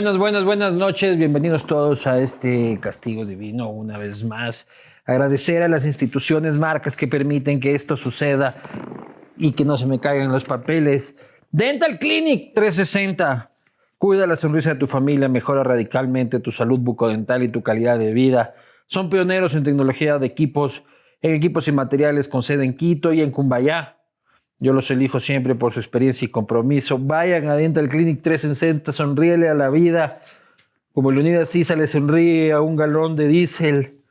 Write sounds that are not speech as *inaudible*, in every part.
Buenas, buenas, buenas noches. Bienvenidos todos a este castigo divino una vez más. Agradecer a las instituciones, marcas que permiten que esto suceda y que no se me caigan los papeles. Dental Clinic 360. Cuida la sonrisa de tu familia, mejora radicalmente tu salud bucodental y tu calidad de vida. Son pioneros en tecnología de equipos, en equipos y materiales con sede en Quito y en Cumbayá. Yo los elijo siempre por su experiencia y compromiso. Vayan a Dental Clinic 360, sonríele a la vida. Como Leonidas Sisa le sonríe a un galón de diésel.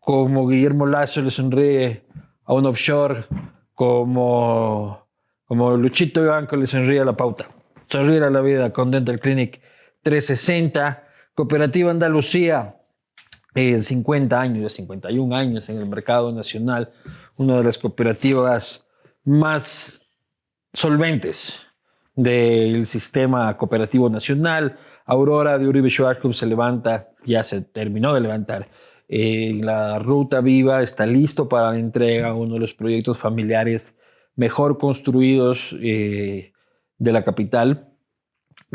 Como Guillermo Lazo le sonríe a un offshore. Como, como Luchito Banco le sonríe a la pauta. Sonríe a la vida con Dental Clinic 360. Cooperativa Andalucía. 50 años, 51 años en el mercado nacional. Una de las cooperativas más solventes del sistema cooperativo nacional. Aurora de Uribe Schwartz se levanta, ya se terminó de levantar. Eh, la ruta viva está listo para la entrega, uno de los proyectos familiares mejor construidos eh, de la capital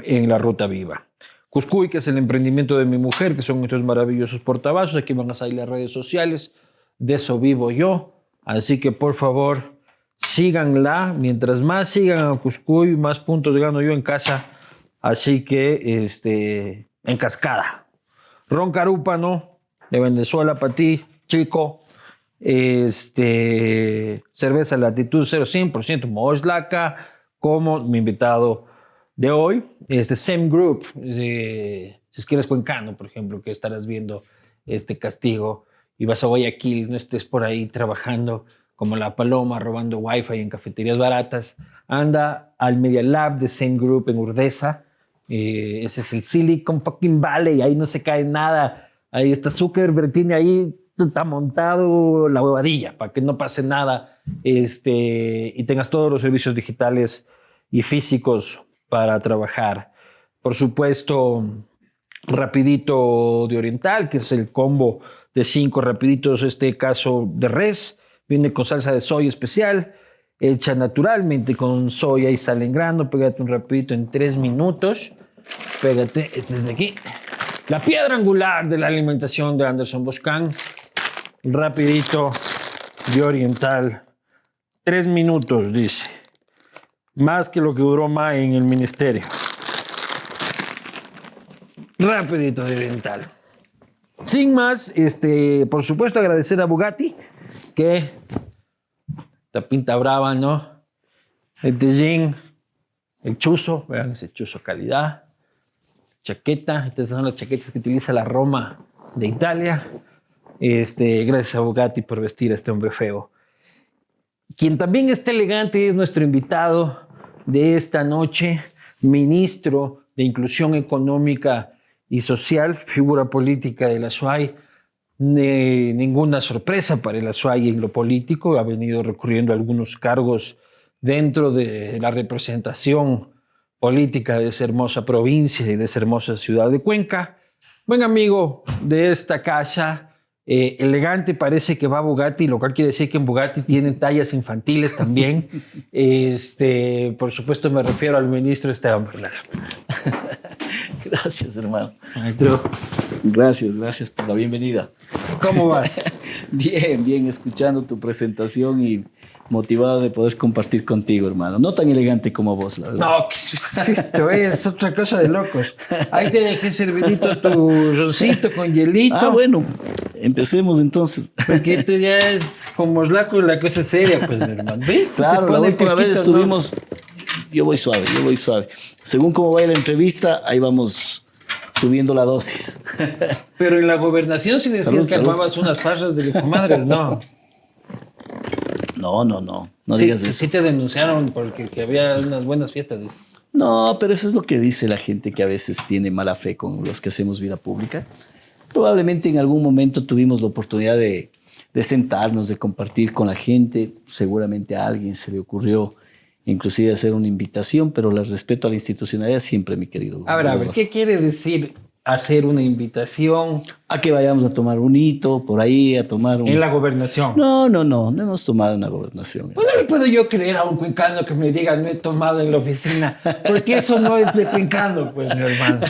en la ruta viva. Cuscuy, que es el emprendimiento de mi mujer, que son estos maravillosos portavasos. Aquí van a salir las redes sociales. De eso vivo yo. Así que por favor, síganla. Mientras más sigan a Cuscuy, más puntos gano yo en casa. Así que, este, en cascada. Ron Carúpano, de Venezuela para ti, chico. Este, cerveza Latitud 0, Moslaca, como mi invitado de hoy. Este, Same Group, si es que eres cuencano, por ejemplo, que estarás viendo este castigo y vas a Guayaquil, no estés por ahí trabajando como la paloma robando wifi en cafeterías baratas, anda al Media Lab de Same Group en Urdesa. Eh, ese es el Silicon fucking Valley, ahí no se cae nada. Ahí está Zuckerberg, tiene ahí, está montado la huevadilla para que no pase nada este, y tengas todos los servicios digitales y físicos para trabajar. Por supuesto, Rapidito de Oriental, que es el combo de cinco rapiditos, este caso de res Viene con salsa de soya especial, hecha naturalmente con soya y sal en grano. Pégate un rapidito en tres minutos. Pégate desde aquí. La piedra angular de la alimentación de Anderson Boscan. Rapidito de oriental. Tres minutos, dice. Más que lo que duró más en el ministerio. Rapidito de oriental. Sin más, este, por supuesto agradecer a Bugatti que esta pinta brava, ¿no? El jean, el chuzo, vean ese chuzo calidad, chaqueta, estas son las chaquetas que utiliza la Roma de Italia. Este, gracias a Bugatti por vestir a este hombre feo. Quien también está elegante es nuestro invitado de esta noche, ministro de Inclusión Económica y Social, figura política de la SUAY, ninguna sorpresa para el Azuay en lo político, ha venido recurriendo a algunos cargos dentro de la representación política de esa hermosa provincia y de esa hermosa ciudad de Cuenca. Buen amigo de esta casa, eh, elegante, parece que va a Bugatti, lo cual quiere decir que en Bugatti tienen tallas infantiles también. *laughs* este, por supuesto me refiero al ministro Esteban *laughs* *laughs* Gracias, hermano. Gracias, gracias por la bienvenida. ¿Cómo vas? *laughs* bien, bien, escuchando tu presentación y motivado de poder compartir contigo, hermano. No tan elegante como vos, la verdad. No, esto es otra cosa de locos. Ahí te dejé servidito tu roncito con hielito. Ah, bueno, empecemos entonces. Porque esto ya es como laco la cosa seria, pues, hermano. ¿Ves? Claro, la última vez estuvimos... Yo voy suave, yo voy suave. Según cómo vaya la entrevista, ahí vamos subiendo la dosis. *laughs* Pero en la gobernación sí decían que armabas unas farsas de comadres, *laughs* ¿no? No, no, no. No digas eso. Sí te denunciaron porque había unas buenas fiestas. No, pero eso es lo que dice la gente que a veces tiene mala fe con los que hacemos vida pública. Probablemente en algún momento tuvimos la oportunidad de, de sentarnos, de compartir con la gente. Seguramente a alguien se le ocurrió inclusive hacer una invitación, pero la respeto a la institucionalidad siempre, mi querido. A ver, a ver, ¿qué quiere decir hacer una invitación A que vayamos a tomar un hito por ahí, a tomar un... en la gobernación. No, no, no, no hemos tomado una gobernación. Pues no le puedo yo creer a un cuencano que me diga no he tomado en la oficina, porque eso no es de cuencano, pues, mi hermano.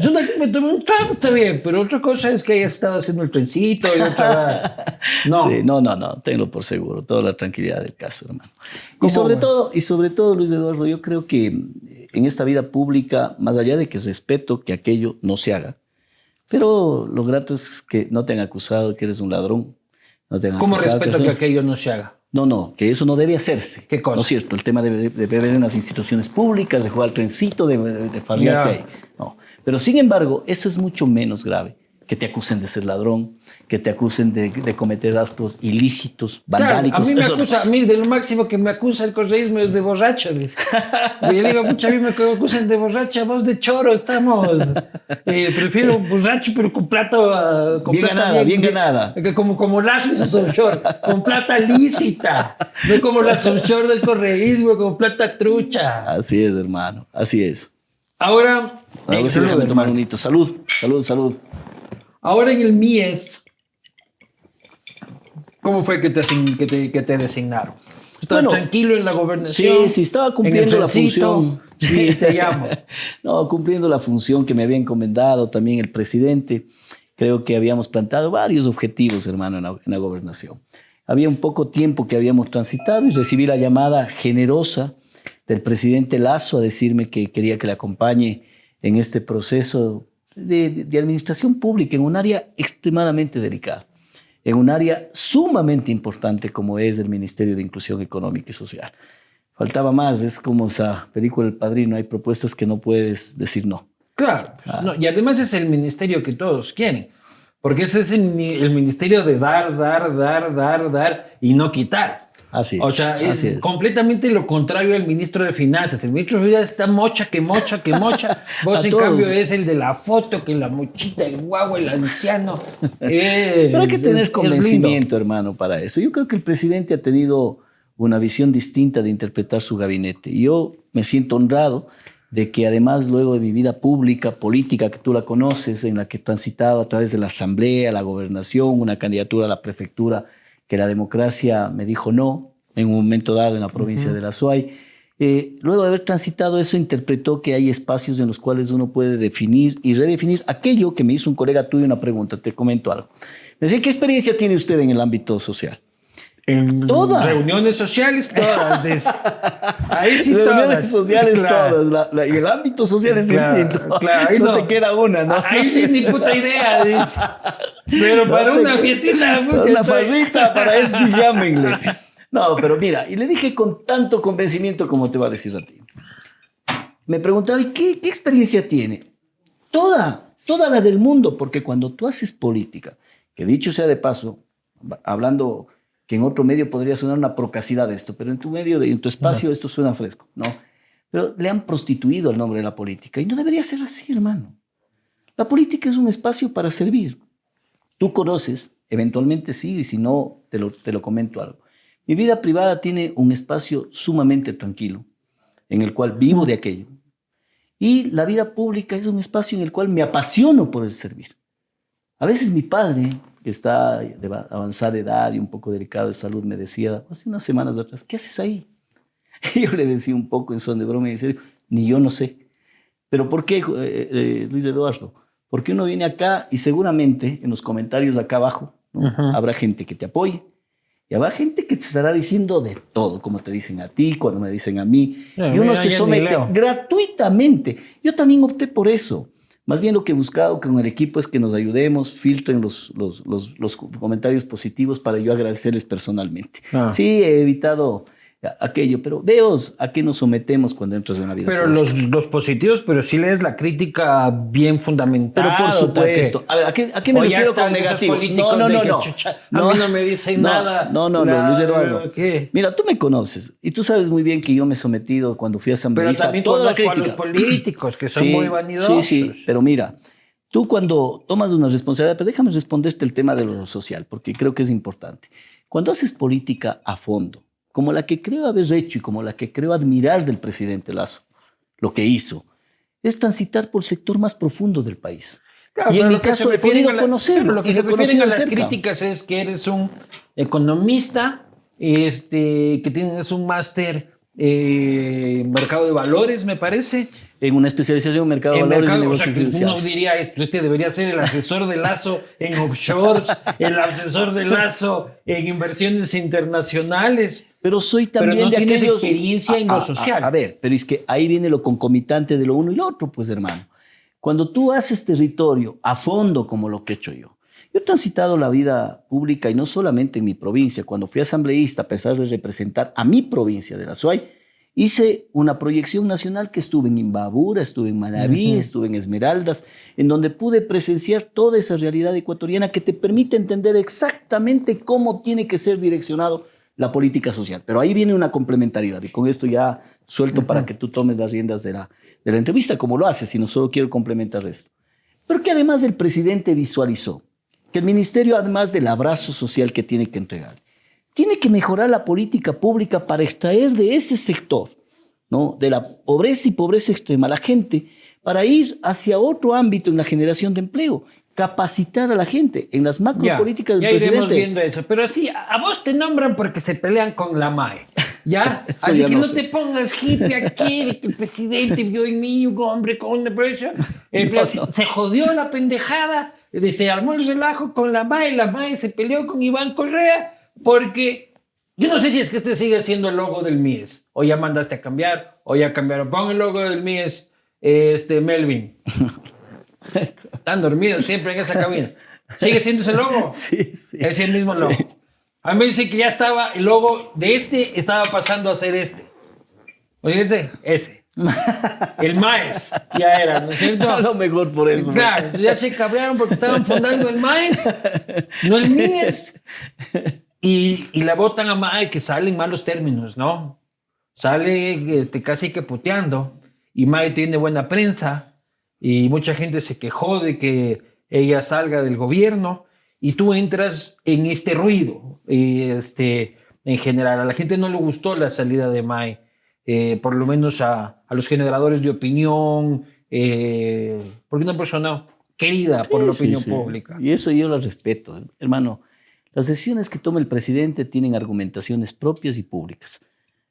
Yo no- me tomé un trago, está bien, pero otra cosa es que haya estado haciendo el trencito y otra... No, Sí, no, no, no, tenlo por seguro, toda la tranquilidad del caso, hermano. Y ¿Cómo, sobre güey? todo, y sobre todo, Luis Eduardo, yo creo que en esta vida pública, más allá de que respeto que aquello no se haga, pero lo grato es que no te han acusado que eres un ladrón. No te han ¿cómo acusado respeto que aquello no se haga? No, no, que eso no debe hacerse. ¿Qué cosa? No es cierto, el tema de, beber en las instituciones públicas, de jugar al trencito, de, de, de farrearte Ya. ahí. No. Pero sin embargo, eso es mucho menos grave. Que te acusen de ser ladrón, que te acusen de, de cometer actos ilícitos, Claro, vandálicos. a mí me eso no. acusa, a mí de lo máximo que me acusa el correísmo es de borracho. Dice. Y *laughs* yo le digo, pucha, a mí me acusan de borracha, vos de choro estamos. Eh, prefiero borracho, pero con plata. con Bien plata ganada, bien ganada. Como, como las offshore, con plata lícita. No como las offshore del correísmo, con plata trucha. Así es, hermano, así es. Ahora, Ahora eh, sí, déjame tomar un hito. Salud, salud, salud. Ahora en el MIES, ¿cómo fue que te, que te, que te designaron? ¿Estabas Bueno, tranquilo en la gobernación? Sí, sí, estaba cumpliendo la función. Sí, te *laughs* llamo. no, cumpliendo la función que me había encomendado también el presidente. Creo que habíamos plantado varios objetivos, hermano, en la, en la gobernación. Había un poco tiempo que habíamos transitado y recibí la llamada generosa del presidente Lazo a decirme que quería que le acompañe en este proceso de, de- administración pública en un área extremadamente delicada, en un área sumamente importante como es el Ministerio de Inclusión Económica y Social. Faltaba más, es como esa película El Padrino, hay propuestas que no puedes decir no. Claro. No, y además es el ministerio que todos quieren. Porque ese es el, el ministerio de dar, dar, dar, dar, dar y no quitar. Así es. O sea, es, completamente lo contrario al ministro de Finanzas. El ministro de Finanzas está mocha, que mocha, que mocha. *laughs* Vos, en todos. cambio, es el de la foto, que la mochita, el guagua, el anciano. Eh, Pero hay que tener es convencimiento, hermano, para eso. Yo creo que el presidente ha tenido una visión distinta de interpretar su gabinete. Yo me siento honrado de que además luego de mi vida pública, política, que tú la conoces, en la que he transitado a través de la asamblea, la gobernación, una candidatura a la prefectura, que la democracia me dijo no en un momento dado en la provincia de La Suay. Eh, luego de haber transitado eso, interpretó que hay espacios en los cuales uno puede definir y redefinir aquello que me hizo un colega tuyo una pregunta, te comento algo. Me decía, ¿qué experiencia tiene usted en el ámbito social? En Todas. reuniones sociales, todas. dice. *laughs* Ahí sí Reuniones todas. sociales Claro. todas. la- la- y el ámbito social es Claro, distinto. claro, ahí no, no. te queda una, ¿no? Ahí sí, ni puta idea, dice. Pero *laughs* para te una fiestita, Una estoy- farrita, para eso sí llámenle. No, pero mira, y le dije con tanto convencimiento como te va a decir a ti. Me preguntaba, ¿y qué, qué experiencia tiene? Toda, toda la del mundo, porque cuando tú haces política, que dicho sea de paso, hablando que en otro medio podría sonar una procacidad esto, pero en tu medio, en tu espacio, esto suena fresco, ¿no? Pero le han prostituido el nombre de la política y no debería ser así, hermano. La política es un espacio para servir. Tú conoces, eventualmente sí, y si no, te lo, te lo comento algo. Mi vida privada tiene un espacio sumamente tranquilo, en el cual vivo de aquello. Y la vida pública es un espacio en el cual me apasiono por el servir. A veces mi padre, que está de va- avanzada edad y un poco delicado de salud, me decía hace unas semanas atrás, ¿qué haces ahí? *laughs* Y yo le decía un poco en son de broma y decía, ni yo no sé. ¿Pero por qué, eh, eh, Luis Eduardo? Porque uno viene acá y seguramente en los comentarios acá abajo habrá gente que te apoye y habrá gente que te estará diciendo de todo, como te dicen a ti, cuando me dicen a mí. Ya, y uno se somete gratuitamente. Yo también opté por eso. Más bien lo que he buscado con el equipo es que nos ayudemos, filtren los, los, los, los comentarios positivos para yo agradecerles personalmente. Ah. Sí, he evitado aquello, pero veos a qué nos sometemos cuando entras en la vida. Pero los, los positivos, pero sí lees la crítica bien fundamentada. Pero por supuesto. A ver, ¿a qué, a qué me refiero con negativo? No, no, no, no. a mí no me dicen no, nada. No, no, no, Luis Eduardo. ¿qué? Mira, tú me conoces y tú sabes muy bien que yo me he sometido cuando fui Pero asambleísta también a toda la conozco a los crítica. políticos que son Sí, muy vanidosos. Sí, sí, pero mira, tú cuando tomas una responsabilidad, pero déjame responderte el tema de lo social, porque creo que es importante. Cuando haces política a fondo, como la que creo haber hecho y como la que creo admirar del presidente Lazo, lo que hizo, es transitar por el sector más profundo del país. Claro, y en mi lo que caso se he podido conocerlo. lo que se refieren a las cerca. críticas es que eres un economista, este, que tienes un máster eh, en mercado de valores, me parece. En una especialización en mercado de valores y mercado, o sea, negocios uno diría, este debería ser el asesor de Lazo en offshores, el asesor de Lazo en inversiones internacionales. Pero soy Pero también no de tienes aquellos... experiencia en lo A- a- social. A, ver, pero es que ahí viene lo concomitante de lo uno y lo otro, pues hermano. Cuando tú haces territorio a fondo como lo que he hecho yo. Yo he transitado la vida pública y no solamente en mi provincia. Cuando fui asambleísta, a pesar de representar a mi provincia de la SUAY, hice una proyección nacional que estuve en Imbabura, estuve en Manabí, Ujú. estuve en Esmeraldas, en donde pude presenciar toda esa realidad ecuatoriana que te permite entender exactamente cómo tiene que ser direccionado la política social. Pero ahí viene una complementariedad y con esto ya suelto para que tú tomes las riendas de la, de la entrevista, como lo haces, y no solo quiero complementar esto. Pero que además el presidente visualizó que el ministerio, además del abrazo social que tiene que entregar, tiene que mejorar la política pública para extraer de ese sector, ¿no? de la pobreza y pobreza extrema, a la gente, para ir hacia otro ámbito en la generación de empleo, capacitar a la gente en las macropolíticas ya del iremos presidente. viendo eso. Pero sí, a vos te nombran porque se pelean con la MAE. ¿Ya? *laughs* Así ya que no no, te pongas hippie aquí de que el presidente vio en mí un hombre con una brecha. *laughs* No, no. Se jodió la pendejada, de- se armó el relajo con la MAE. La MAE se peleó con Iván Correa porque yo no sé si es que este sigue siendo el logo del MIES. O ya mandaste a cambiar, o ya cambiaron. Pon el logo del MIES, este, Melvin. *laughs* Están dormidos siempre en esa cabina. ¿Sigue siendo ese logo? *laughs* Sí, sí. Es el mismo logo. A mí me dice que ya estaba, el logo de este estaba pasando a ser este. Oye, ese. El MAES ya era, ¿no es cierto? A lo mejor por eso. Claro, ya se cabrearon porque estaban fundando el MAES, no el MIES. *laughs* Y, y la votan a MAE que sale en malos términos, ¿no? Sale este, casi que puteando. Y MAE tiene buena prensa. Y mucha gente se quejó de que ella salga del gobierno. Y tú entras en este ruido. Y este, en general, a la gente no le gustó la salida de MAE. eh, por lo menos a, a los generadores de opinión. eh, porque una persona querida por la sí, opinión sí. pública. Y eso yo lo respeto, hermano. Las decisiones que toma el presidente tienen argumentaciones propias y públicas.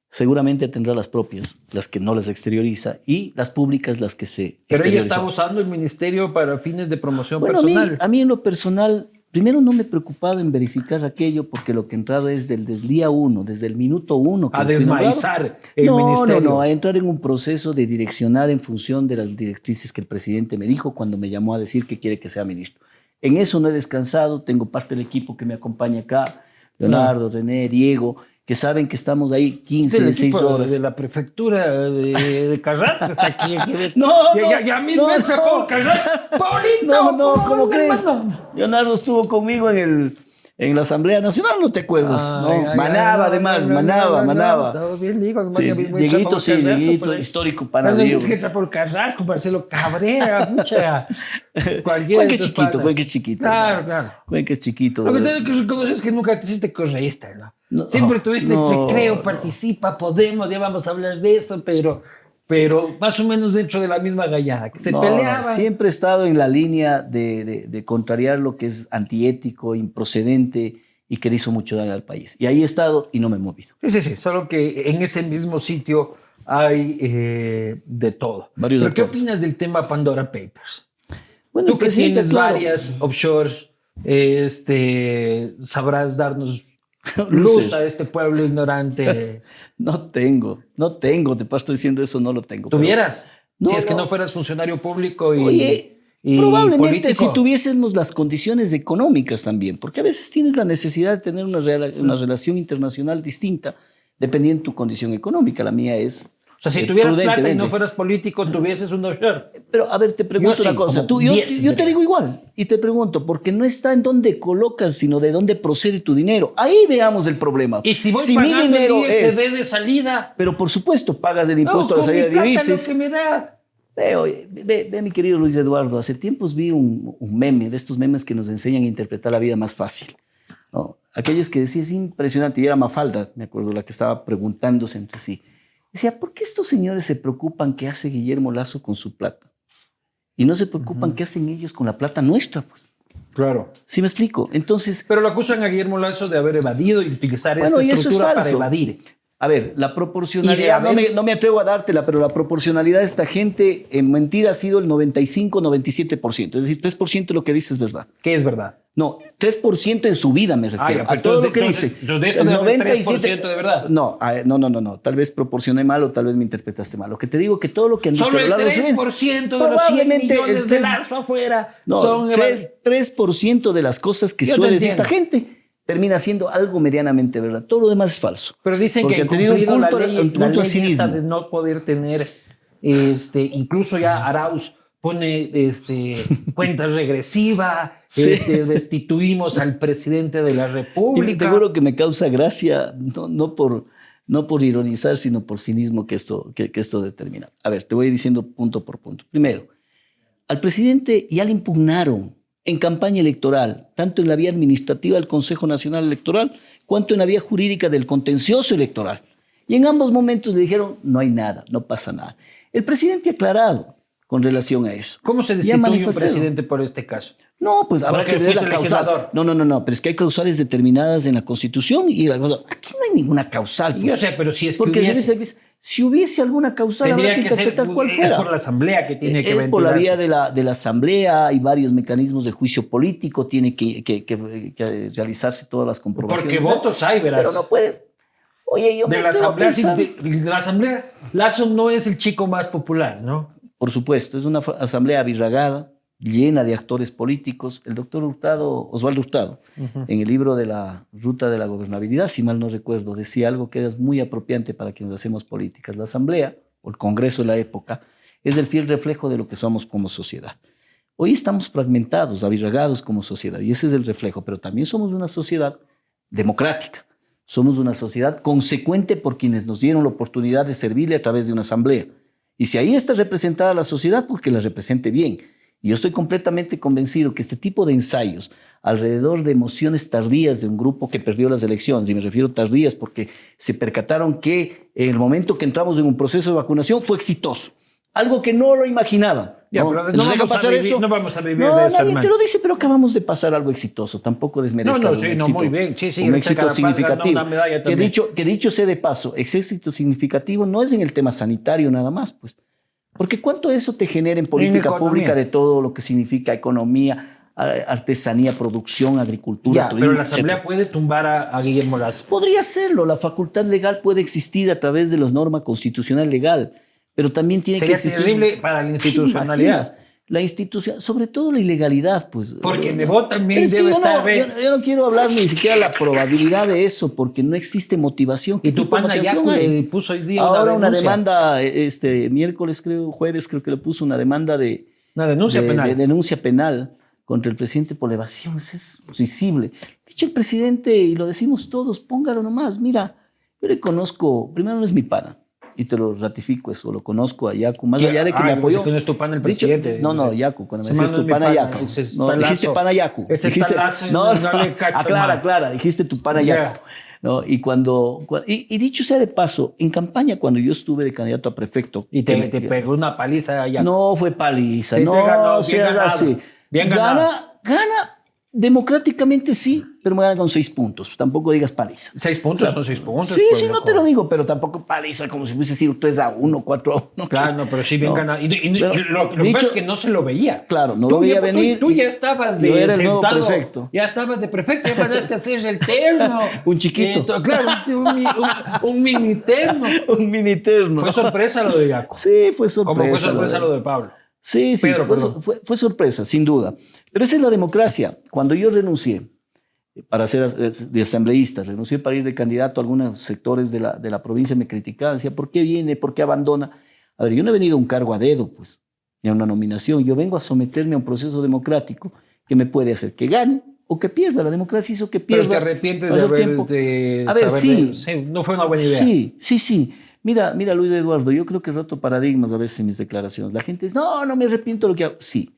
Seguramente tendrá las propias, las que no las exterioriza, y las públicas las que se Pero ella está usando el ministerio para fines de promoción Bueno, a mí, personal. a mí en lo personal, primero no me he preocupado en verificar aquello porque lo que he entrado es del, del día uno, desde el minuto uno. Que a desmaizar el no, ministerio. No, no, a entrar en un proceso de direccionar en función de las directrices que el presidente me dijo cuando me llamó a decir que quiere que sea ministro. En eso no he descansado, tengo parte del equipo que me acompaña acá, Leonardo, René, Diego, que saben que estamos ahí 15, Del 16 equipo horas. de la prefectura de, de Carrasco está aquí. *laughs* No, no, ya, ya mismo no, no. Carrasco. Paulito, *laughs* No, no, ¿cómo crees? Leonardo estuvo conmigo en, el, en la Asamblea Nacional, ¿no te acuerdas? Ay, no, ay, ay, manaba no, además, no, manaba, no, manaba. no, bien, digo, Sí, Dieguito, sí, Dieguito, ahí. histórico para Diego. dices que entra por Carrasco, Marcelo Cabrera, mucha. *laughs* Cualquiera Cuenca es chiquito. Cuenca es chiquito. Claro, claro. Cuenca es chiquito. Lo que tengo que reconocer es que nunca te hiciste correísta, ¿no? Siempre tuviste recreo, participa, podemos, ya vamos a hablar de eso, pero, pero más o menos dentro de la misma gallada, que se No, peleaba. Siempre he estado en la línea de, de- de contrariar lo que es antiético, improcedente y que le hizo mucho daño al país. Y ahí he estado y no me he movido. Sí, sí, sí, solo que en ese mismo sitio hay eh, de todo. Varios ¿Pero qué opinas del tema Pandora Papers? Bueno, Tú que tienes claro, varias offshores, este, sabrás darnos *laughs* luz a este pueblo ignorante. *laughs* No tengo, no tengo, te paso diciendo eso, no lo tengo. ¿Tuvieras? No, si es que no. fueras funcionario público y, Oye, y probablemente político. si tuviésemos las condiciones económicas también, porque a veces tienes la necesidad de tener una, una relación internacional distinta dependiendo de tu condición económica. La mía es... O sea, si eh, tuvieras plata y no fueras político, tuvieses un offshore. Pero a ver, te pregunto Yo sí, una cosa. Tú, yo, 10 yo te digo igual y te pregunto, porque no está en dónde colocas, sino de dónde procede tu dinero. Ahí veamos el problema. Y si voy mi pagando dinero es... ISD de salida, Pero por supuesto, pagas el impuesto no, a la mi salida de divisas. lo que me da. Ve, oye, ve, ve, mi querido Luis Eduardo, hace tiempos vi un, un meme, de estos memes que nos enseñan a interpretar la vida más fácil. ¿no? Aquellos que decía, es impresionante, y era Mafalda, me acuerdo, la que estaba preguntándose entre sí. Decía, ¿por qué estos señores se preocupan qué hace Guillermo Lazo con su plata? Y no se preocupan qué hacen ellos con la plata nuestra. Pues. Claro. ¿Sí me explico? Entonces. Pero lo acusan a Guillermo Lazo de haber evadido y utilizar esta estructura para evadir. A ver, la proporcionalidad, no, me, no, me, atrevo a dártela, pero la proporcionalidad de esta gente en mentira ha sido el 95-97%. Es decir, 3% de lo que dice es verdad. ¿Qué es verdad? No, 3% en su vida me refiero. a todo lo que dice. Entonces, de esto el 97%, de verdad. No, no, no, no, no. Tal vez proporcioné mal o tal vez me interpretaste mal. Lo que te digo que todo lo que han Solo el 3% de los 100 millones de lazo afuera no, son 3%, 3 de las cosas que suele decir esta gente termina siendo algo medianamente verdad. Todo lo demás es falso. Pero dicen que han tenido un culto, la ley, un culto la ley de no poder tener, este, incluso ya Arauz pone este, *laughs* cuenta regresiva, este, destituimos al presidente de la República. Y te juro que me causa gracia, no, no, por, no por ironizar, sino por cinismo que esto, que, que esto determina. A ver, te voy diciendo punto por punto. Primero, al presidente ya le impugnaron en campaña electoral, tanto en la vía administrativa del Consejo Nacional Electoral, cuanto en la vía jurídica del contencioso electoral. Y en ambos momentos le dijeron, no hay nada, no pasa nada. El presidente ha aclarado con relación a eso. ¿Cómo se destituye un presidente por este caso? No, pues habrá que ver la causal. No, no, no, no, pero es que hay causales determinadas en la Constitución y la, aquí no hay ninguna causal. Pues, Yo sé, pero si es que hubiese... Si hubiese alguna causal, Tendría que, que interpretar cuál fuera. Es por la asamblea que tiene que Es por la vía de la, de la asamblea, hay varios mecanismos de juicio político, tiene que, que, que realizarse todas las comprobaciones. Porque votos hay, verás. Pero no puedes. Oye, yo de la asamblea, de, la asamblea, Lazo no es el chico más popular, ¿no? Por supuesto, es una asamblea abirragada, llena de actores políticos. El doctor Hurtado, Osvaldo Hurtado, en el libro de la Ruta de la Gobernabilidad, si mal no recuerdo, decía algo que es muy apropiante para quienes hacemos políticas. La Asamblea, o el Congreso de la época, es el fiel reflejo de lo que somos como sociedad. Hoy estamos fragmentados, abirragados como sociedad, y ese es el reflejo, pero también somos una sociedad democrática. Somos una sociedad consecuente por quienes nos dieron la oportunidad de servirle a través de una asamblea. Y si ahí está representada la sociedad, porque pues la represente bien. Y yo estoy completamente convencido que este tipo de ensayos alrededor de emociones tardías de un grupo que perdió las elecciones, y me refiero tardías porque se percataron que en el momento que entramos en un proceso de vacunación fue exitoso. Algo que no lo imaginaban. Ya, ¿no? No, vamos pasar vivir, eso. no vamos a vivir no, de nadie te lo dice, pero acabamos de pasar algo exitoso. Tampoco desmerezcas no, no, sí, un no, éxito, muy bien. Sí, sí, un éxito significativo. Que, dicho, que dicho sea de paso, ese éxito significativo no es en el tema sanitario nada más, pues. Porque ¿cuánto eso te genera en política en pública de todo lo que significa economía, artesanía, producción, agricultura, ya, turismo, Pero la Asamblea etcétera? puede tumbar a, a, Guillermo Lazo. Podría hacerlo. La facultad legal puede existir a través de la norma constitucional legal, pero también tiene Sería que existir... terrible para la institucionalidad. La institución, sobre todo la ilegalidad, pues. Porque también es que debe yo, estar no, yo, yo, no quiero hablar ni siquiera de la probabilidad de eso, porque no existe motivación. Y tu pana Yacu le puso hoy día Ahora una, una demanda, este miércoles creo, jueves creo que le puso una demanda de, una denuncia de, penal. de denuncia penal contra el presidente por evasión. Es visible. Dicho el presidente, y lo decimos todos, póngalo nomás. Mira, yo le conozco, primero no es mi pana, y te lo ratifico eso, lo conozco a Yacu, más allá de que Ay, me apoyó. No es tu pana el presidente. Dicho, no, no, Yacu, cuando me decías no tu pana pana, Yacu. es No, dijiste pana Yacu. Ese es dijiste, talazo y no, no le cacho, aclara, man. aclara, dijiste tu pana Ya. Yacu. ¿no? Y cuando, cua- y, y dicho sea de paso, en campaña cuando yo estuve de candidato a prefecto, Y te, que- te pegó una paliza allá. no fue paliza, Sí, no, ganó, o bien sea, ganado, así. bien gana, gana democráticamente sí, pero me gana con seis puntos. Tampoco digas paliza. Seis puntos son seis puntos. Sí, pues, sí, no loco. te lo digo, pero tampoco paliza como si hubiese sido 3 a 1, 4 a 1. Claro, no, pero sí bien No. ganado. Y, y- y Pero, lo, lo que dicho- es que no se lo veía. Claro, no Tú lo veía tú- venir. Tú, ya estabas de era sentado, prefecto. Ya estabas de prefecto, ya mandaste a hacer el terno. *laughs* Un chiquito. Claro, un, un, un- un mini terno. *laughs* Un mini terno. Fue sorpresa lo de Yaco. Sí, fue sorpresa. Como fue sorpresa de- lo de Pablo. Sí, sí, Pedro, fue, fue- fue sorpresa, sin duda. Pero esa es la democracia. Cuando yo renuncié para ser as- de asambleísta, renuncié para ir de candidato a algunos sectores de la, de la provincia, me criticaban, decía, ¿por qué viene? ¿Por qué abandona? A ver, yo no he venido a un cargo a dedo, pues, ni a una nominación. Yo vengo a someterme a un proceso democrático que me puede hacer que gane o que pierda. La democracia hizo que Pero pierda. te arrepientes de haber. de A ver, saber sí. de- sí, No fue una buena idea. Sí, sí, sí. Mira, mira, Luis Eduardo, yo creo que he roto paradigmas a veces en mis declaraciones. La gente dice, no, no me arrepiento de lo que hago. Sí,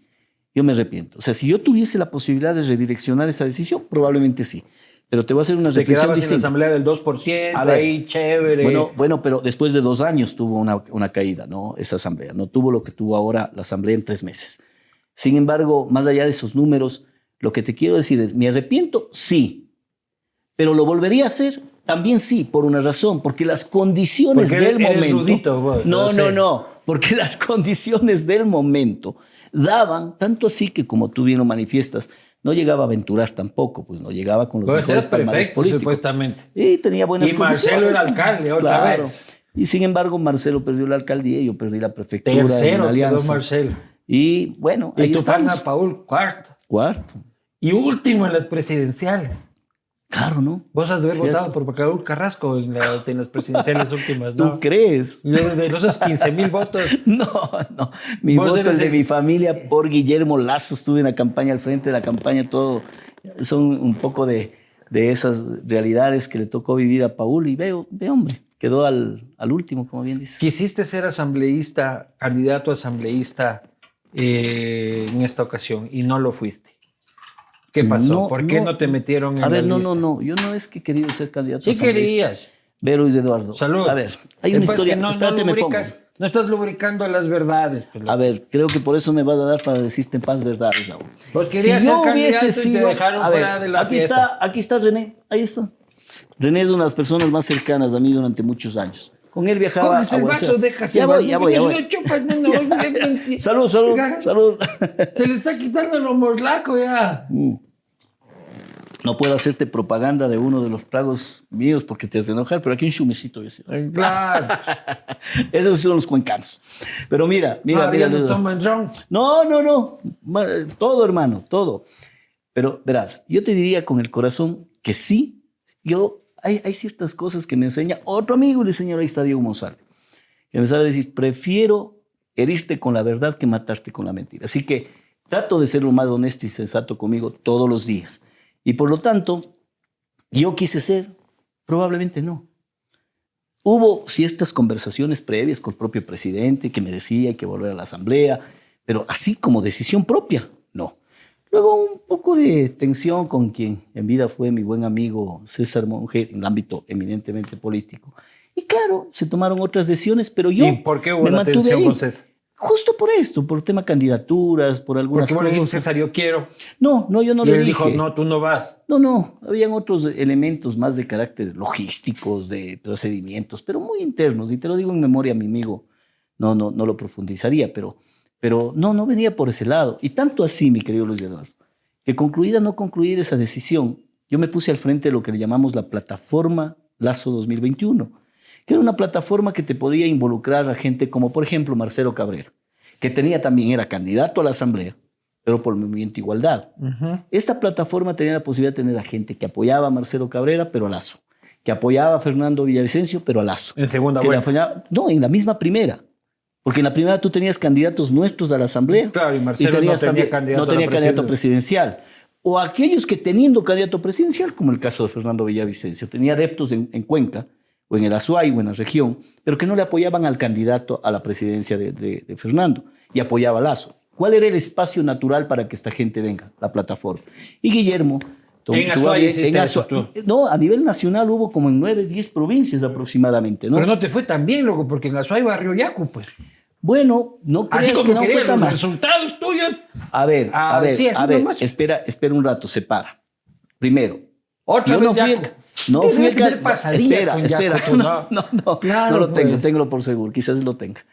yo me arrepiento. O sea, si yo tuviese la posibilidad de redireccionar esa decisión, probablemente sí. Pero te voy a hacer una reflexión quedabas en la distinta. asamblea del 2%, A ver. ahí chévere. Bueno, bueno, pero después de dos años tuvo una, una caída, ¿no? Esa asamblea. No tuvo lo que tuvo ahora la asamblea en tres meses. Sin embargo, más allá de esos números, lo que te quiero decir es, ¿me arrepiento? Sí. Pero lo volvería a hacer también sí, por una razón, porque las condiciones Porque del eres momento. rudito, vos, no, no, sé. no, porque las *laughs* condiciones del momento daban, tanto así que como tú bien lo manifiestas, no llegaba a aventurar tampoco, pues no llegaba con los Vos mejores palmares políticos. supuestamente. Y tenía buenas Y Marcelo era alcalde, otra claro. vez. Y sin embargo, Marcelo perdió la alcaldía y yo perdí la prefectura. Tercero la quedó. Marcelo. Y bueno, ahí Y tu estamos. Paul, cuarto. Cuarto. Y último en las presidenciales. Claro, ¿no? Vos has de haber Cierto. votado por Paul Carrasco en las, en las presidenciales últimas, ¿Tú ¿no? crees? Yo de esos 15 mil votos. *laughs* No, no. Mi voto es de el- mi familia por Guillermo Lazo. Estuve en la campaña, al frente de la campaña, todo. Son un poco de, de esas realidades que le tocó vivir a Paul. Y veo, ve, hombre, quedó al, al último, como bien dices. Quisiste ser asambleísta, candidato a asambleísta eh, en esta ocasión y no lo fuiste. ¿Qué pasó? No, ¿Por qué no. no, te metieron en A ver, la no, lista? no, no. Yo no es que he querido ser candidato a Sí asambleísta. querías. Ve, Luis Eduardo. Salud. A ver, hay una historia. no, no Espérate, me pongo. no estás lubricando las verdades. pues, A ver, creo que por eso me vas a dar para decirte paz verdades aún. Pues querías ser candidato y te dejaron a ver, fuera de la aquí fiesta. está, aquí está René, ahí está. René es una de las personas más cercanas a mí durante muchos años. Con él viajaba Coges a el vaso, dejas Ya el voy, ya voy, ya voy. chupas, no. Salud, salud, salud. Se le está quitando el morlaco ya. Mm. No puedo hacerte propaganda de uno de los tragos míos porque te has de enojar, pero aquí un a decir. Claro. *laughs* Esos son los cuencanos. Pero mira, mira, mira. no. No, no, Todo, hermano, todo. Pero verás, yo te diría con el corazón que sí. Yo, hay, hay ciertas cosas que me enseña otro amigo, le enseñó ahí está Diego Monsalve, que me sabe decir, prefiero herirte con la verdad que matarte con la mentira. Así que trato de ser lo más honesto y sensato conmigo todos los días. Y por lo tanto, yo quise ser, probablemente no. Hubo ciertas conversaciones previas con el propio presidente que me decía hay que volver a la asamblea, pero así como decisión propia, no. Luego un poco de tensión con quien en vida fue mi buen amigo César Monge en el ámbito eminentemente político. Y claro, se tomaron otras decisiones, pero yo ¿Y por qué hubo me la mantuve tensión ahí. con César? Justo por esto, por tema candidaturas, por algunas Porque bueno, cosas. César, yo quiero. No, no, yo no y le él dije. dijo, no, tú no vas. No, no, habían otros elementos más de carácter logísticos, de procedimientos, pero muy internos. Y te lo digo en memoria mi amigo, no, no, no lo profundizaría, pero, pero no, no venía por ese lado. Y tanto así, mi querido Luis Eduardo, que concluida no concluida esa decisión, yo me puse al frente de lo que le llamamos la plataforma Lazo 2021, que era una plataforma que te podía involucrar a gente como, por ejemplo, Marcelo Cabrera, que tenía también, era candidato a la Asamblea, pero por el Movimiento Igualdad. Esta plataforma tenía la posibilidad de tener a gente que apoyaba a Marcelo Cabrera, pero a Lazo, que apoyaba a Fernando Villavicencio, pero a Lazo. En segunda vuelta. apoyaba- no, en la misma primera. Porque en la primera tú tenías candidatos nuestros a la Asamblea. Claro, y Marcelo no tenías tenía también- candidato no tenía candidato presidencia. presidencial. O aquellos que teniendo candidato presidencial, como el caso de Fernando Villavicencio, tenía adeptos en, en Cuenca, o en el Azuay, o en la región, pero que no le apoyaban al candidato a la presidencia de, de- de Fernando, y apoyaba a Lazo. ¿Cuál era el espacio natural para que esta gente venga? La plataforma. Y Guillermo... En Azuay en eso Azuay- tú. No, a nivel nacional hubo como en 9, 10 provincias aproximadamente, ¿no? Pero no te fue tan bien, loco, porque en Azuay barrio Yacu, pues. Bueno, no Así creas que no fue tan mal. resultados tuyos. A ver, Ah, a ver, sí, a ver, nomás. espera, espera un rato, se para. Primero, Otra yo vez no fui. No fui que tener pasadillas Espera, con espera, *laughs* no, no, no, Claro, no lo tengo, pues. tengo por seguro, quizás lo tenga.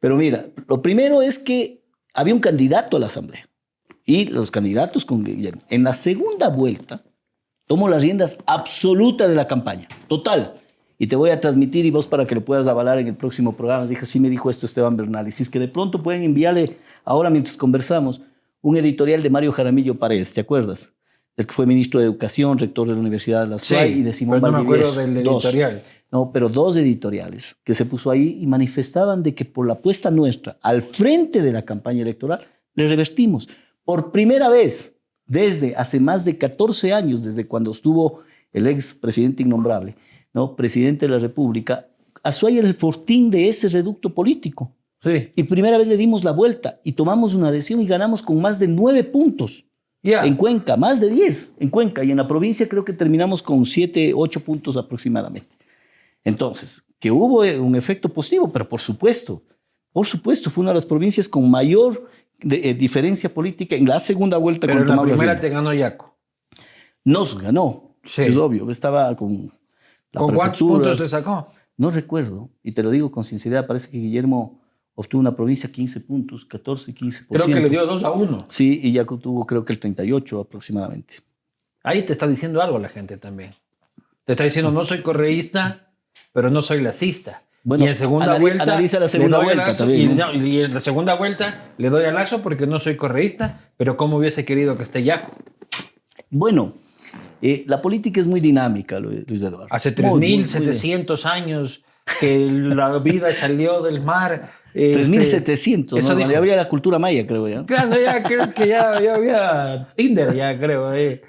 Pero mira, lo primero es que había un candidato a la asamblea y los candidatos con. En la segunda vuelta tomo las riendas absolutas de la campaña, total. Y te voy a transmitir y vos para que lo puedas avalar en el próximo programa. Dije, sí me dijo esto Esteban Bernal. Y si es que de pronto pueden enviarle, ahora mientras conversamos, un editorial de Mario Jaramillo Paredes, ¿te acuerdas? El que fue ministro de Educación, rector de la Universidad de la SUAY y de Simón pero no me acuerdo Valdivieso. del Dos. No, pero dos editoriales que se puso ahí y manifestaban de que por la apuesta nuestra al frente de la campaña electoral, le revertimos. Por primera vez, desde hace más de 14 años, desde cuando estuvo el ex presidente innombrable, ¿no? presidente de la República, Azuay era el fortín de ese reducto político. Sí. Y primera vez le dimos la vuelta y tomamos una adhesión y ganamos con más de nueve puntos. En Cuenca, más de 10 en Cuenca. Y en la provincia creo que terminamos con 7, 8 puntos aproximadamente. Entonces, que hubo eh, un efecto positivo, pero por supuesto, por supuesto, fue una de las provincias con mayor de, eh, diferencia política en la segunda vuelta Pero con en la primera te ganó Yaco. Nos ganó, Sí. es obvio. Estaba con la ¿Con cuántos puntos te sacó? No recuerdo, y te lo digo con sinceridad, parece que Guillermo obtuvo una provincia 15 puntos, 14, 15%. Creo que le dio 2 a 1. Sí, y Yaco tuvo creo que el 38 aproximadamente. Ahí te está diciendo algo la gente también. Te está diciendo, no soy correísta, pero no soy lacista. Bueno, y en segunda vuelta. analiza la segunda vuelta Lazo, también, Y, ¿no? no, y en la segunda vuelta le doy a Lazo porque no soy correísta, pero cómo hubiese querido que esté Yaco. Bueno, eh, la política es muy dinámica, Lu- Luis Eduardo. Hace Muy, muy, muy 3.700 años que la vida salió del mar. Este, 3700, eso ¿no? Ya habría la cultura maya, creo ya. Claro, ya creo que ya, ya había Tinder, ya creo. eh.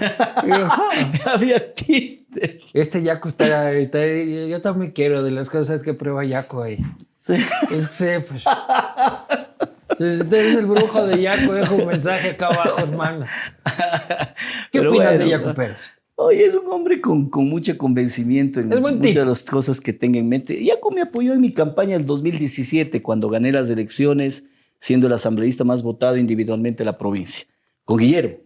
"Ah". *laughs* había Tinder. Este Yaco está, está- Yo también quiero de las cosas que prueba Yaco ahí. Sí. Sí, pues. Si usted es el brujo de Yaco, dejo un mensaje acá abajo, hermano. *laughs* ¿Qué Pero opinas bueno, de Yaco Pérez? Oye, es un hombre con, con mucho convencimiento en muchas de las cosas que tenga en mente. Yaco me apoyó en mi campaña del 2017, cuando gané las elecciones, siendo el asambleísta más votado individualmente de la provincia, con Guillermo,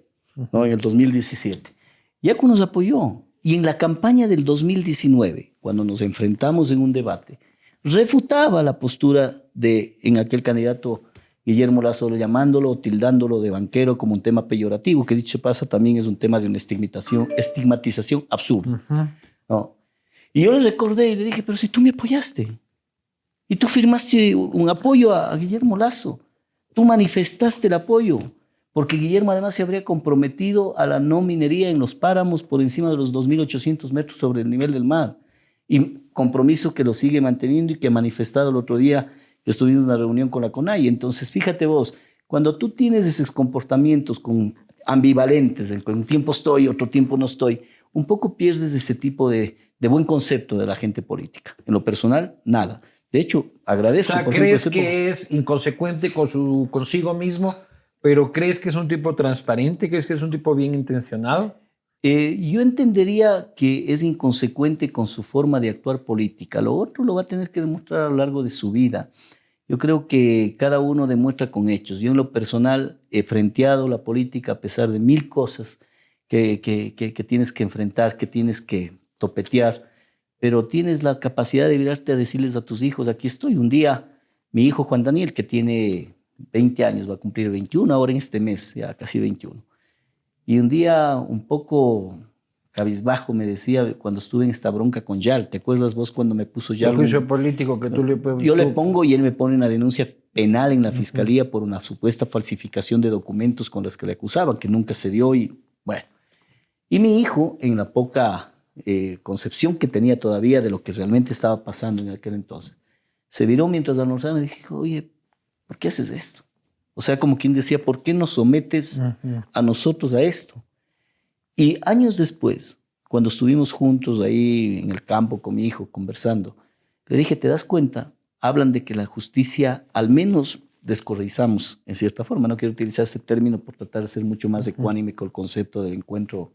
¿no? en el 2017. Yaco nos apoyó. Y en la campaña del 2019, cuando nos enfrentamos en un debate, refutaba la postura de en aquel candidato Guillermo Lazo, llamándolo o tildándolo de banquero como un tema peyorativo, que dicho pasa también es un tema de una estigmatización, estigmatización absurda. ¿no? Y yo le recordé y le dije, pero si tú me apoyaste, y tú firmaste un apoyo a, Guillermo Lazo, tú manifestaste el apoyo, porque Guillermo además se habría comprometido a la no minería en los páramos por encima de los 2.800 metros sobre el nivel del mar, y compromiso que lo sigue manteniendo y que ha manifestado el otro día estuvimos en una reunión con la CONAI. Entonces, fíjate vos, cuando tú tienes esos comportamientos con ambivalentes, en un tiempo estoy, otro tiempo no estoy, un poco pierdes ese tipo de, de buen concepto de la gente política. En lo personal, nada. De hecho, O agradezco. sea, por ¿crees que es inconsecuente con su, consigo mismo, pero crees que es un tipo transparente? ¿Crees que es un tipo bien intencionado? Eh, yo entendería que es inconsecuente con su forma de actuar política. Lo otro lo va a tener que demostrar a lo largo de su vida. Yo creo que cada uno demuestra con hechos. Yo en lo personal he frenteado la política a pesar de mil cosas que, que, que, que tienes que enfrentar, que tienes que topetear, pero tienes la capacidad de virarte a decirles a tus hijos, aquí estoy. Un día, mi hijo Juan Daniel, que tiene 20 años, va a cumplir 21 ahora en este mes, ya casi 21. Y un día un poco cabizbajo me decía cuando estuve en esta bronca con Yal, ¿te acuerdas vos cuando me puso El Yal? juicio político que tú le Yo le pongo y él me pone una denuncia penal en la fiscalía por una supuesta falsificación de documentos con las que le acusaban, que nunca se dio y bueno. Y mi hijo, en la poca eh, concepción que tenía todavía de lo que realmente estaba pasando en aquel entonces, se viró mientras almorzaba y me dijo, oye, ¿por qué haces esto? O sea, como quien decía, ¿por qué nos sometes a nosotros a esto. Y años después, cuando estuvimos juntos ahí en el campo con mi hijo conversando, le dije, ¿te das cuenta? Hablan de que la justicia, al menos descorreizamos en cierta forma, no quiero utilizar ese término por tratar de ser mucho más ecuánime con el concepto del encuentro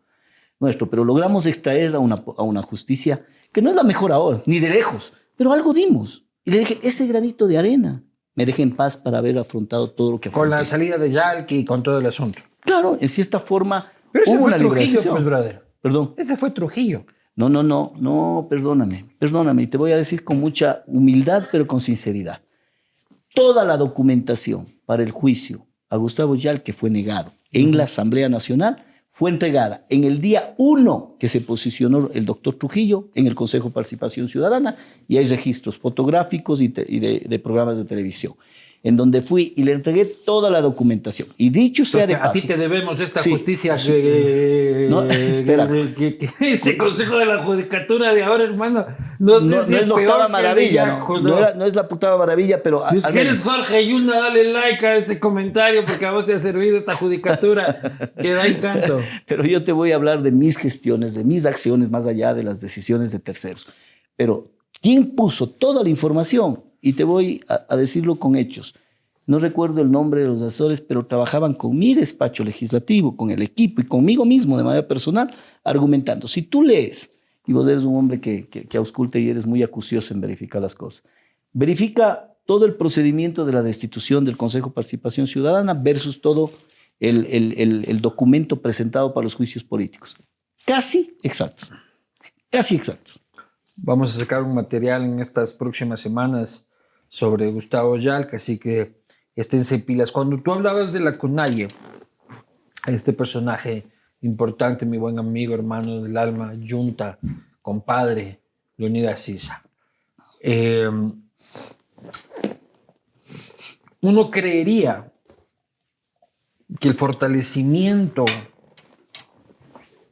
nuestro, pero logramos extraer a una, a una justicia que no es la mejor ahora, ni de lejos, pero algo dimos. Y le dije, ese granito de arena me deja en paz para haber afrontado todo lo que Con la afronté". salida de Yalki y con todo el asunto. Claro, en cierta forma Pero ese hubo fue una Trujillo, liberación. pues, brother. Perdón. Ese fue Trujillo. No, no, no, no, perdóname, perdóname. Te voy a decir con mucha humildad, pero con sinceridad. Toda la documentación para el juicio a Gustavo Yal, que fue negado en la Asamblea Nacional, fue entregada en el día uno que se posicionó el doctor Trujillo en el Consejo de Participación Ciudadana y hay registros fotográficos y, de programas de televisión, en donde fui y le entregué toda la documentación. Y dicho sea de Entonces, a ti paso, te debemos esta Sí. justicia que, No, espera. que- que- *laughs* ese consejo de la judicatura de ahora, hermano, no sé no, si no es la octava maravilla, no, no era- no es la octava maravilla, pero Si es que eres Jorge Yuna, dale like a este comentario porque a vos te ha servido esta judicatura *laughs* que da encanto. Pero yo te voy a hablar de mis gestiones, de mis acciones, más allá de las decisiones de terceros. Pero, ¿quién puso toda la información? Y te voy a, a decirlo con hechos. No recuerdo el nombre de los asesores, pero trabajaban con mi despacho legislativo, con el equipo y conmigo mismo de manera personal, argumentando. Si tú lees, y vos eres un hombre que, que, que ausculta y eres muy acucioso en verificar las cosas, verifica todo el procedimiento de la destitución del Consejo de Participación Ciudadana versus todo el, el, el, documento presentado para los juicios políticos. Casi exactos. Casi exactos. Vamos a sacar un material en estas próximas semanas sobre Gustavo Yalca, así que esténse pilas. Cuando tú hablabas de la Cunaye, este personaje importante, mi buen amigo, hermano del alma, Junta, compadre, Leonidas Sisa. Eh, uno creería que el fortalecimiento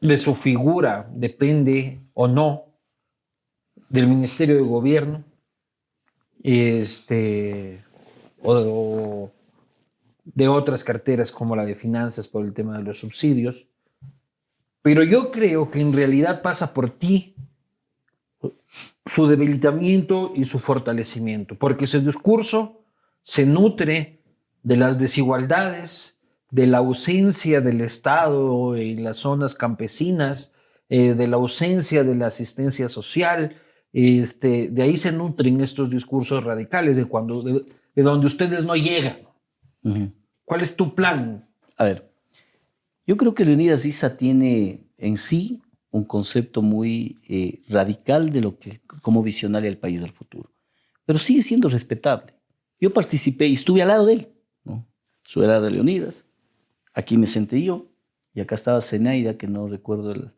de su figura depende o no del Ministerio de Gobierno este, o, de otras carteras como la de finanzas por el tema de los subsidios. Pero yo creo que en realidad pasa por ti su debilitamiento y su fortalecimiento, porque ese discurso se nutre de las desigualdades, de la ausencia del Estado en las zonas campesinas, eh, de la ausencia de la asistencia social. Este, de ahí se nutren estos discursos radicales, de, cuando, de, donde ustedes no llegan. ¿Cuál es tu plan? A ver, yo creo que Leonidas Issa tiene en sí un concepto muy eh, radical de lo que, cómo visionaria el país del futuro, pero sigue siendo respetable. Yo participé y estuve al lado de él, ¿no? Estuve al lado de Leonidas, Aquí me senté yo y acá estaba Zenaida, que no recuerdo el,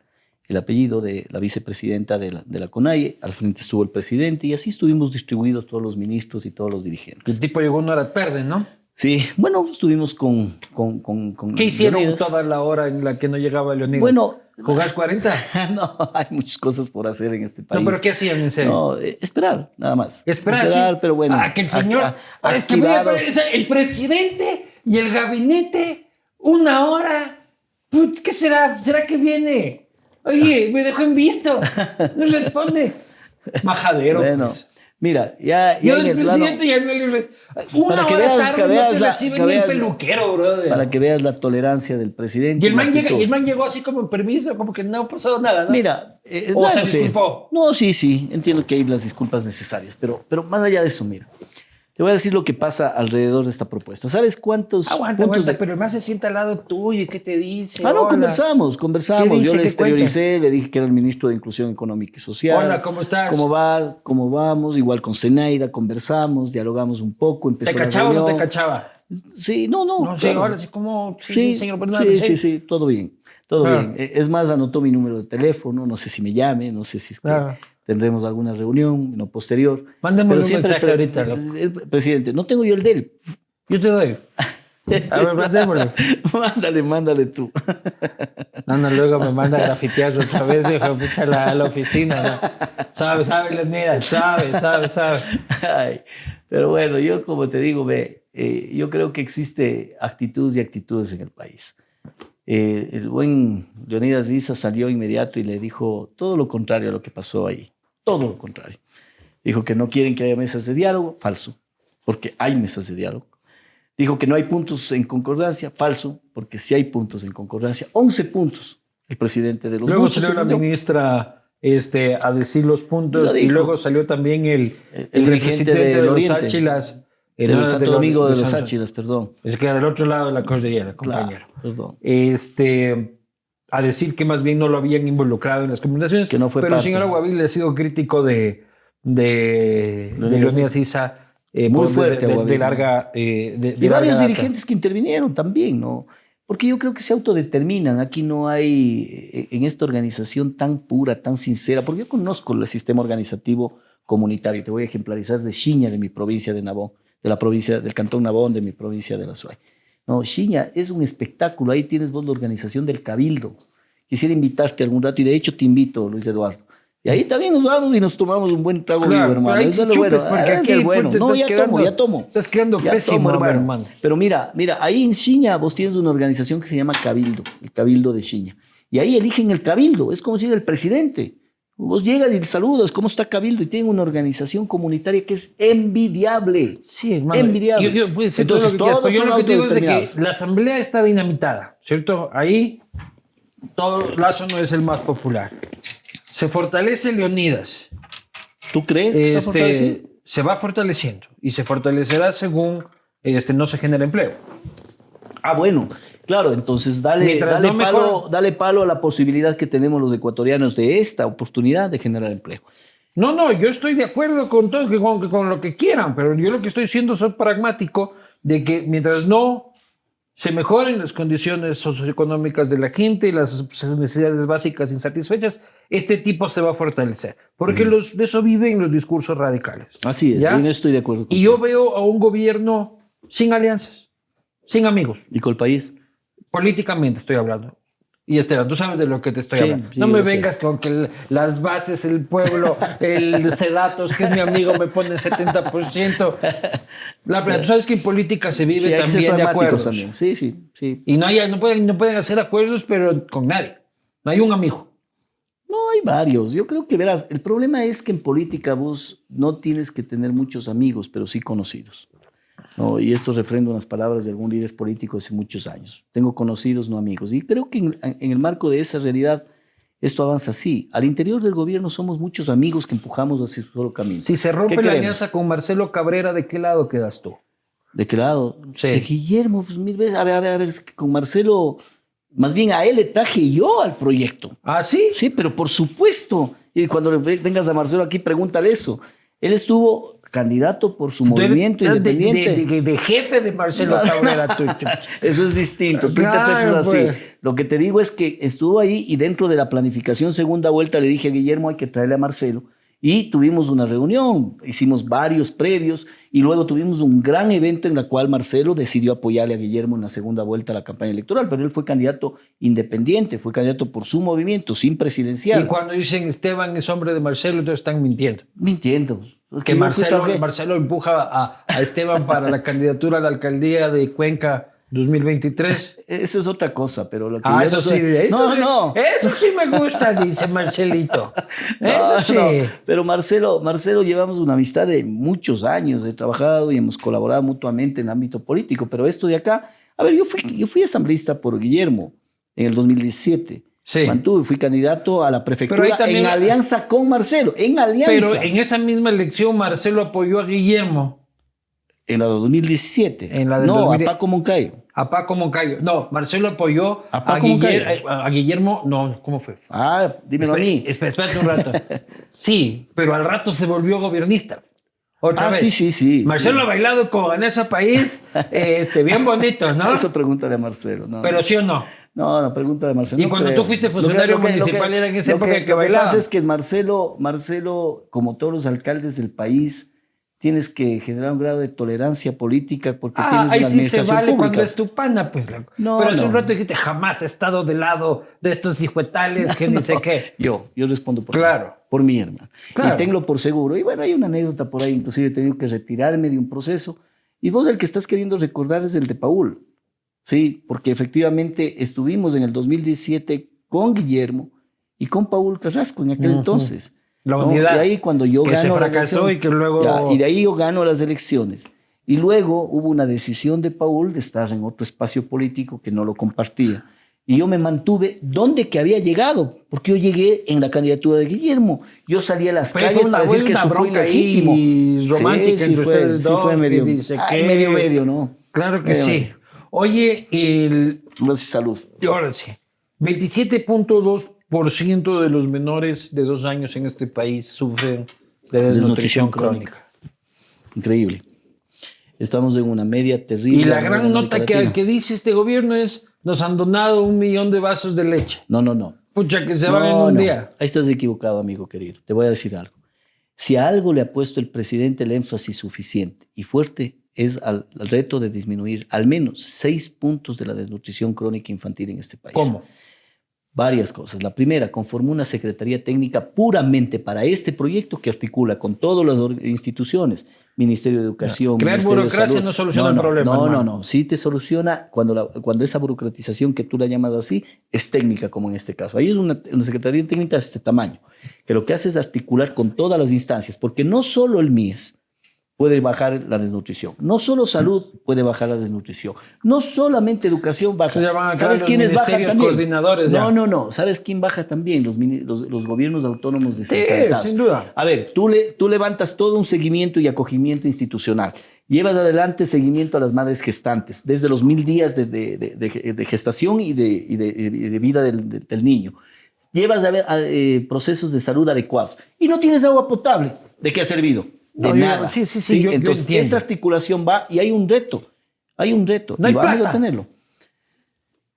apellido de la vicepresidenta de la, de la CONAIE, al frente estuvo el presidente y así estuvimos distribuidos todos los ministros y todos los dirigentes. El tipo llegó una hora tarde, ¿no? Sí, bueno, estuvimos con... con, con, ¿Qué hicieron toda la hora en la que no llegaba Leonidas? Bueno... ¿Jugar 40? *laughs* no, hay muchas cosas por hacer en este país. No, pero ¿qué hacían en serio? No, eh, esperar, nada más. Esperar, esperar pero bueno. Ah, que el señor... el presidente y el gabinete una hora. ¿Qué será? ¿Será que viene? Oye, me dejó en visto. No responde. *laughs* Majadero. Bueno, pues. mira, ya, ya Yo el presidente ya no le responde. Una que hora veas, tarde no te recibe ni el peluquero, brother. Para que veas la tolerancia del presidente. Y el, man llega, y el man llegó así como en permiso, como que no ha pasado nada, ¿no? Mira, eh, o se disculpó. No, sí, sí, entiendo que hay las disculpas necesarias, pero, pero más allá de eso, mira. Te voy a decir lo que pasa alrededor de esta propuesta. ¿Sabes cuántos aguanta, puntos aguanta, pero el más se sienta al lado tuyo y qué te dice? Ah, no, conversamos, conversamos. Yo le exterioricé, le dije que era el ministro de Inclusión Económica y Social. Hola, ¿cómo estás? ¿Cómo va? ¿Cómo vamos? Igual con Zenaida, conversamos, dialogamos un poco, empezó ¿Te cachaba o no te cachaba? Sí, no, no. No, sí, ahora sí, como... Sí, sí, señor sí, sí, sí, todo bien. Todo ah. bien. E, es más, anotó mi número de teléfono, no sé si me llame, no sé si es que... Ah tendremos alguna reunión no posterior. Mándame un mensaje ahorita. Presidente, no tengo yo el de él. Yo te doy. A ver, mándamelo. *laughs* mándale, mándale tú. No, no, luego me manda a grafitear otra vez, dijo, pucha, a la oficina. ¿no? Sabe, sabe, Leonidas, sabe, sabe, sabe. Ay, pero bueno, yo como te digo, ve, eh, yo creo que existe actitudes y actitudes en el país. Eh, el buen Leonidas Diza salió inmediato y le dijo todo lo contrario a lo que pasó ahí todo lo contrario. Dijo que no quieren que haya mesas de diálogo, falso, porque hay mesas de diálogo. Dijo que no hay puntos en concordancia, falso, porque sí hay puntos en concordancia. 11 puntos el presidente de los Luego salió la ministra este, a decir los puntos y luego salió también el, el, dirigente de, los Áchilas. El Santo Domingo de, los Áchilas, perdón. Es que del otro lado de la cordillera, compañero. perdón. Este, a decir que más bien no lo habían involucrado en las comunicaciones. Que no fue Pero parte. el señor Aguavil ha sido crítico de, de, de. Eh, Muy fuerte, de, larga. Eh, y varios dirigentes que intervinieron también, ¿no? Porque yo creo que se autodeterminan. Aquí no hay, eh, en esta organización tan pura, tan sincera, porque yo conozco el sistema organizativo comunitario. Te voy a ejemplarizar de Xiña, de mi provincia de Nabón, de la provincia del Cantón Nabón, de mi provincia de la Suay. No, Xiña es un espectáculo. Ahí tienes vos la organización del Cabildo. Quisiera invitarte algún rato y de hecho te invito, Luis Eduardo. Y ahí también nos vamos y nos tomamos un buen trago claro, hermano. Eso es lo bueno. Porque aquí el bueno. No, ya tomo, ya tomo. Estás quedando ya pésimo, tomo, hermano. Pero mira, mira, ahí en Xiña vos tienes una organización que se llama Cabildo, el Cabildo de Xiña. Y ahí eligen el Cabildo. Es como si era el presidente. Vos llegas y saludas, ¿cómo está Cabildo? Y tienen una organización comunitaria que es envidiable. Sí, hermano. Envidiable. Yo, yo Entonces, todo lo que todos yo lo que digo es de que la asamblea está dinamitada, ¿cierto? Ahí todo Lazo no es el más popular. Se fortalece Leonidas. ¿Tú crees que este, se va fortaleciendo y se fortalecerá según este, no se genera empleo. Ah, bueno, claro, entonces dale, dale, palo, dale palo a la posibilidad que tenemos los ecuatorianos de esta oportunidad de generar empleo. No, no, yo estoy de acuerdo con todo, con, con lo que quieran, pero yo lo que estoy siendo es pragmático de que mientras no se mejoren las condiciones socioeconómicas de la gente y las necesidades básicas insatisfechas, este tipo se va a fortalecer. Porque los, de eso viven los discursos radicales. Así es, yo estoy de acuerdo. y yo veo a un gobierno sin alianzas, sin amigos. ¿Y con el país? Políticamente estoy hablando. Y Esteban, tú sabes de lo que te estoy hablando. no me vengas con que las bases, el pueblo, el Sedatos, que es mi amigo, me pone 70%. La plena, tú sabes que en política se vive también de acuerdos. También. Sí, sí, sí. Y no, hay, no, pueden, no pueden hacer acuerdos, pero con nadie. No hay un amigo. No, hay varios. Yo creo que verás, el problema es que en política vos no tienes que tener muchos amigos, pero sí conocidos. ¿No? Y esto refrenda unas palabras de algún líder político hace muchos años. Tengo conocidos, no amigos. Y creo que en, el marco de esa realidad esto avanza así. Al interior del gobierno somos muchos amigos que empujamos hacia su solo camino. Si se rompe la alianza con Marcelo Cabrera, ¿de qué lado quedas tú? ¿De qué lado? Sí. De Guillermo, pues mil veces. A ver, a ver, a ver, con Marcelo, más bien a él le traje yo al proyecto. ¿Ah, sí? Sí, pero por supuesto. Y cuando vengas a Marcelo aquí, pregúntale eso. Él estuvo candidato por su movimiento independiente. De, jefe de Marcelo *laughs* Cabrera. Eso es distinto. Tú interpretas así. Pues. Lo que te digo es que estuvo ahí y dentro de la planificación segunda vuelta le dije a Guillermo hay que traerle a Marcelo. Y tuvimos una reunión, hicimos varios previos y luego tuvimos un gran evento en el cual Marcelo decidió apoyarle a Guillermo en la segunda vuelta a la campaña electoral, pero él fue candidato independiente, fue candidato por su movimiento, sin presidencial. Y cuando dicen Esteban es hombre de Marcelo, entonces están mintiendo. Mintiendo. Que Marcelo, Marcelo empuja a, a Esteban para la candidatura a la alcaldía de Cuenca 2023. *laughs* Eso es otra cosa, pero lo que ah, eso sí. no, no. Eso sí me gusta, dice Marcelito. *laughs* Eso sí. Pero Marcelo, Marcelo, llevamos una amistad de muchos años. He trabajado y hemos colaborado mutuamente en el ámbito político. Pero esto de acá, a ver, yo fui, yo fui asambleísta por Guillermo en el 2017. Sí. Mantuve, fui candidato a la prefectura en alianza con Marcelo, en alianza. Pero en esa misma elección Marcelo apoyó a Guillermo. En la 2017. En la no, a Paco Moncayo. A Paco Moncayo. No, Marcelo apoyó a, Paco eh, a, Guillermo. No, ¿cómo fue? Ah, dímelo a mí. Espera, espérate un rato. *laughs* sí, pero al rato se volvió gobernista. Otra ah, vez. sí, sí, sí. Marcelo ha bailado con Vanessa País, *laughs* este, bien bonito, ¿no? Eso pregúntale a Marcelo. No, pero sí o no. No, no, pregúntale a Marcelo. Y cuando tú fuiste funcionario municipal era en esa época que, que bailaba. Lo que pasa es que Marcelo, Marcelo, como todos los alcaldes del país, tienes que generar un grado de tolerancia política porque ah, tienes ahí administración sí se vale pública. cuando es tu pana, pues. No, Pero hace un rato dijiste, jamás he estado del lado de estos hijuetales que ni *laughs* sé qué. Yo, yo respondo por claro. Mí, por mi hermano. Y tengo por seguro. Y bueno, hay una anécdota por ahí, inclusive he tenido que retirarme de un proceso. Y vos el que estás queriendo recordar es el de Paul. Sí, porque efectivamente estuvimos en el 2017 con Guillermo y con Paul Carrasco en aquel entonces. La unidad. Y ahí cuando yo que gano se fracasó y que luego... y de ahí yo gano las elecciones. Y luego hubo una decisión de Paul de estar en otro espacio político que no lo compartía. Y yo me mantuve donde que había llegado, porque yo llegué en la candidatura de Guillermo. Yo salí a las calles para decir que eso fue ilegítimo. Y romántica sí, entre fue, ustedes sí fue medio, ay, medio, medio, ¿no? Claro que sí. Oye, el... Salud. Ahora sí. 27.2 por ciento de los menores de dos años en este país sufren de desnutrición, crónica. Increíble. Estamos en una media terrible. Y la gran nota que, que dice este gobierno es, nos han donado un millón de vasos de leche. No, no, no. Pucha, que se van en un día. Ahí estás equivocado, amigo querido. Te voy a decir algo. Si a algo le ha puesto el presidente el énfasis suficiente y fuerte, es al, al reto de disminuir al menos seis puntos de la desnutrición crónica infantil en este país. ¿Cómo? varias cosas. La primera, conformó una secretaría técnica puramente para este proyecto que articula con todas las instituciones, Ministerio de Educación. Crear burocracia no soluciona el problema. No, no, no. Sí te soluciona cuando, cuando esa burocratización que tú la llamas así es técnica, como en este caso. Ahí es una, una secretaría técnica de este tamaño, que lo que hace es articular con todas las instancias, porque no solo el MIES, puede bajar la desnutrición. No solo salud puede bajar la desnutrición. No solamente educación baja. Van a ¿Sabes quiénes bajan también? coordinadores ya. No, no, no. ¿Sabes quién baja también? Los, los, los gobiernos autónomos descentralizados. sin duda. A ver, tú, le, tú levantas todo un seguimiento y acogimiento institucional. Llevas adelante seguimiento a las madres gestantes, desde los mil días de, de- de- de- de gestación y de, y vida del, del- niño. Llevas a a, eh, procesos de salud adecuados. Y no tienes agua potable. ¿De qué ha servido? De No, yo- nada. sí, sí, sí, yo- yo Entonces, entiendo. esa articulación va y hay un reto. Hay un reto. No hay plata. a tenerlo.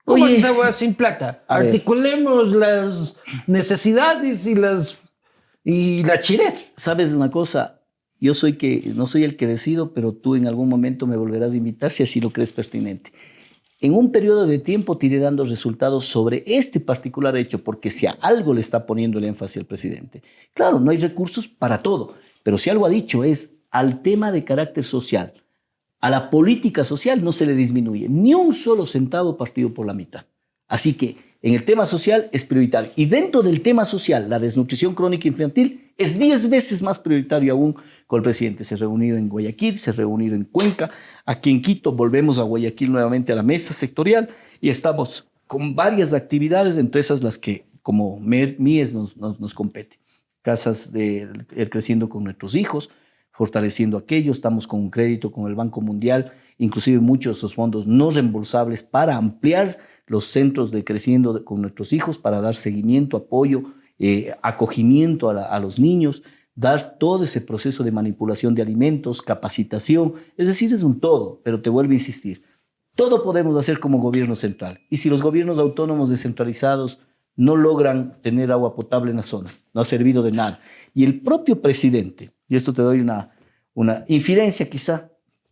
¿Cómo Oye. es sin plata? A ver. Articulemos las necesidades y las y la chirez. ¿Sabes una cosa? Yo soy que, no soy el que decido, pero tú en algún momento me volverás a invitar si así lo crees pertinente. En un periodo de tiempo te iré dando resultados sobre este particular hecho, porque si a algo le está poniendo el énfasis el presidente. Claro, no hay recursos para todo, pero si algo ha dicho es al tema de carácter social, a la política social no se le disminuye ni un solo centavo partido por la mitad. Así que en el tema social es prioritario. Y dentro del tema social, la desnutrición crónica infantil es 10 veces más prioritario aún con el presidente. Se ha reunido en Guayaquil, se ha reunido en Cuenca, aquí en Quito, volvemos a Guayaquil nuevamente a la mesa sectorial y estamos con varias actividades, entre esas las que como MIES nos, nos, nos compete. Casas de el Creciendo con nuestros hijos, fortaleciendo aquello, estamos con un crédito con el Banco Mundial, inclusive muchos de esos fondos no reembolsables para ampliar los centros de creciendo con nuestros hijos, para dar seguimiento, apoyo, eh, acogimiento a los niños, dar todo ese proceso de manipulación de alimentos, capacitación, es decir, es un todo, pero te vuelvo a insistir, todo podemos hacer como gobierno central. Y si los gobiernos autónomos descentralizados no logran tener agua potable en las zonas, no ha servido de nada. Y el propio presidente, y esto te doy una, una infidencia quizá,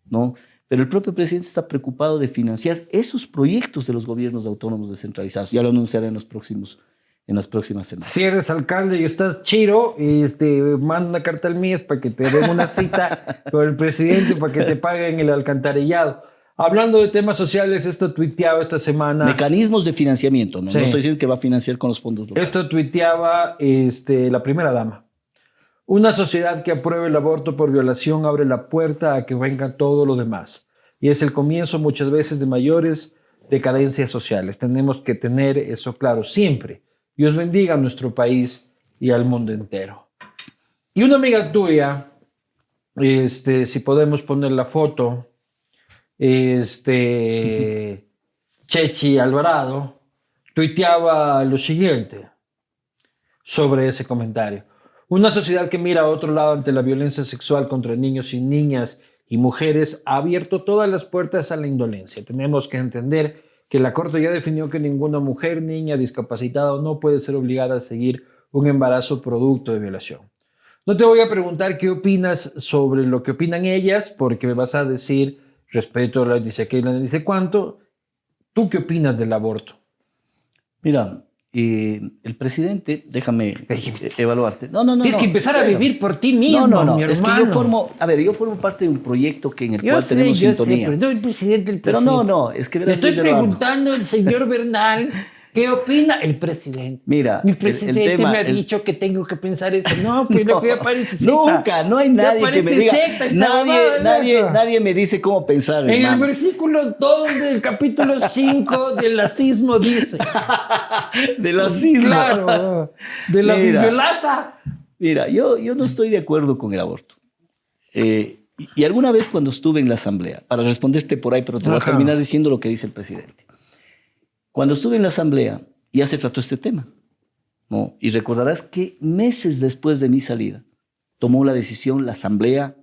¿no? Pero el propio presidente está preocupado de financiar esos proyectos de los gobiernos autónomos descentralizados. Ya lo anunciaré en, los próximos, en las próximas semanas. Si eres alcalde y estás chiro, este, manda una carta al MIES para que te den una cita *laughs* con el presidente para que te paguen el alcantarillado. Hablando de temas sociales, esto tuiteaba esta semana. Mecanismos de financiamiento, ¿no? Sí. No estoy diciendo que va a financiar con los fondos locales. Esto tuiteaba este, la primera dama. Una sociedad que apruebe el aborto por violación abre la puerta a que venga todo lo demás. Y es el comienzo muchas veces de mayores decadencias sociales. Tenemos que tener eso claro siempre. Dios bendiga a nuestro país y al mundo entero. Y una amiga tuya, este, si podemos poner la foto, este, Chechi Alvarado, tuiteaba lo siguiente sobre ese comentario. Una sociedad que mira a otro lado ante la violencia sexual contra niños y niñas y mujeres ha abierto todas las puertas a la indolencia. Tenemos que entender que la Corte ya definió que ninguna mujer, niña, discapacitada no puede ser obligada a seguir un embarazo producto de violación. No te voy a preguntar qué opinas sobre lo que opinan ellas, porque me vas a decir, respeto, la dice aquella, dice cuánto. ¿Tú qué opinas del aborto? Mira, eh, el presidente, déjame eh, evaluarte. No, no, no. Tienes no, que empezar a vivir por ti mismo, No, no, no. mi Es que yo formo, a ver, yo formo parte de un proyecto que en el Yo cual sé, tenemos yo sé, sintonía. pero no el presidente, el Pero presidente. no, no, es que Le estoy preguntando al señor Bernal qué opina el presidente. Mira, Mi el- el presidente tema- me ha el- dicho que tengo que pensar eso. No, pero que parece secta. Nunca, no hay nadie que me diga. secta nadie, nadie, nadie me dice cómo pensar, En el versículo 2 del capítulo 5 del asismo dice. *laughs* De la cisma. Claro, de la Mira. bibliolaza. Mira, yo, yo no estoy de acuerdo con el aborto. Eh, y, y alguna vez cuando estuve en la asamblea, para responderte por ahí, pero te voy a terminar diciendo lo que dice el presidente. Cuando estuve en la asamblea, ya se trató este tema. ¿no? Y recordarás que meses después de mi salida, tomó la decisión la asamblea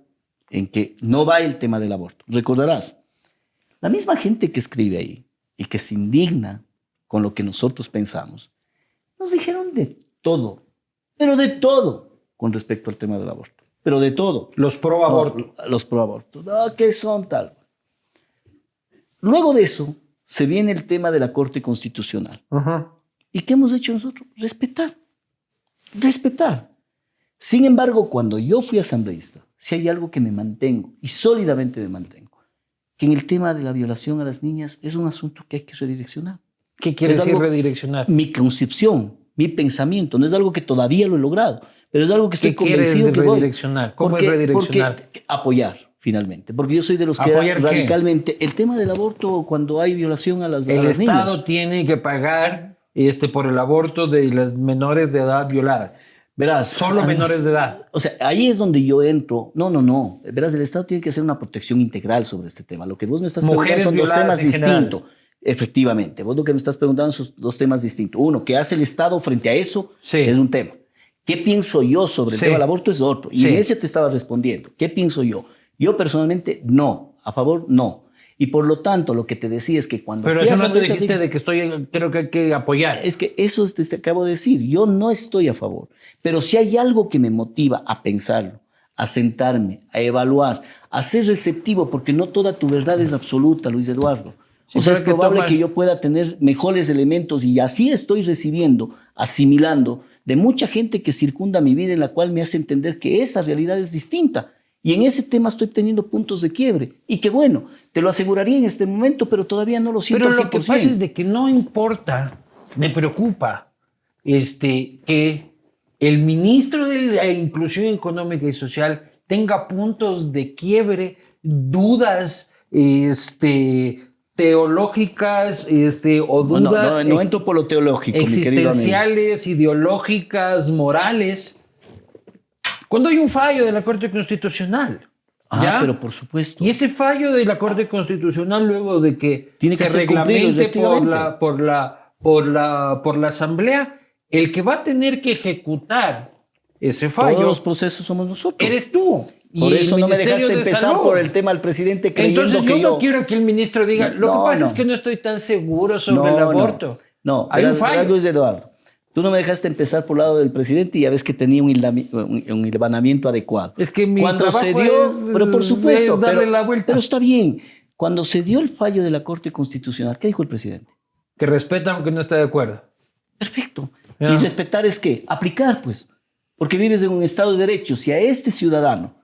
en que no va el tema del aborto. Recordarás, la misma gente que escribe ahí y que se indigna con lo que nosotros pensamos, nos dijeron de todo, pero de todo con respecto al tema del aborto, pero de todo. Los pro aborto. No, los pro aborto. No, que son tal. Luego de eso, se viene el tema de la Corte Constitucional. Ajá. ¿Y qué hemos hecho nosotros? Respetar. Respetar. Sin embargo, cuando yo fui asambleísta, si hay algo que me mantengo y sólidamente me mantengo, que en el tema de la violación a las niñas es un asunto que hay que redireccionar. ¿Qué quiere Es decir algo- redireccionar? Mi concepción, mi pensamiento, no es algo que todavía lo he logrado, pero es algo que estoy ¿Qué quieres convencido que voy. redireccionar? ¿Cómo Porque- es redireccionar? porque apoyar, finalmente. Porque yo soy de los que radicalmente. El tema del aborto, cuando hay violación a las, a El las Estado niñas. tiene que pagar este, por el aborto de las menores de edad violadas. Verás. Solo a menores de edad. O sea, ahí es donde yo entro. No, no, no. Verás, el Estado tiene que hacer una protección integral sobre este tema. Lo que vos me estás Mujeres preguntando son dos temas general. distintos. Efectivamente. Vos lo que me estás preguntando son dos temas distintos. Uno, ¿qué hace el Estado frente a eso? Sí. Es un tema. ¿Qué pienso yo sobre el tema del aborto? Es otro. Y Sí. en ese te estaba respondiendo. ¿Qué pienso yo? Yo personalmente, no. A favor, no. Y por lo tanto, lo que te decía es que cuando... Pero eso no te dijiste dije- de que estoy, creo que hay que apoyar. es que eso te, te acabo de decir. Yo no estoy a favor. Pero si hay algo que me motiva a pensarlo, a sentarme, a evaluar, a ser receptivo, porque no toda tu verdad es absoluta, Luis Eduardo. Sí, o sea, es que probable que yo pueda tener mejores elementos y así estoy recibiendo, asimilando de mucha gente que circunda mi vida en la cual me hace entender que esa realidad es distinta. Y en ese tema estoy teniendo puntos de quiebre. Y que bueno, te lo aseguraría en este momento, pero todavía no lo siento Pero lo que 100%. pasa es de que no importa, me preocupa este, que el ministro de la Inclusión Económica y Social tenga puntos de quiebre, dudas este, teológicas este, o No, no, dudas no, no ex- entro por lo teológico, mi existenciales, ideológicas, morales. Cuando hay un fallo de la Corte Constitucional. Ah, pero por supuesto. Y ese fallo de la Corte Constitucional, luego de que Tiene que se reglamente por la, por, la, por, la, por la Asamblea, el que va a tener que ejecutar ese Todos fallo los procesos somos nosotros. eres tú. Por y eso no me dejaste de empezar Salud. por el tema del presidente creyendo Entonces yo que no yo... quiero que el ministro diga, lo No, que pasa no. es que no estoy tan seguro sobre el no, aborto. No, hay un fallo. Luis Eduardo. Tú no me dejaste empezar por el lado del presidente y ya ves que tenía un, hilvanamiento adecuado. Es que mi Cuando se dio, es- pero por supuesto, es darle pero, la vuelta. pero está bien. Cuando se dio el fallo de la Corte Constitucional, ¿qué dijo el presidente? Que respeta aunque no esté de acuerdo. Perfecto. Y respetar es qué? Aplicar, pues. Porque vives en un Estado de Derecho. Si a este ciudadano,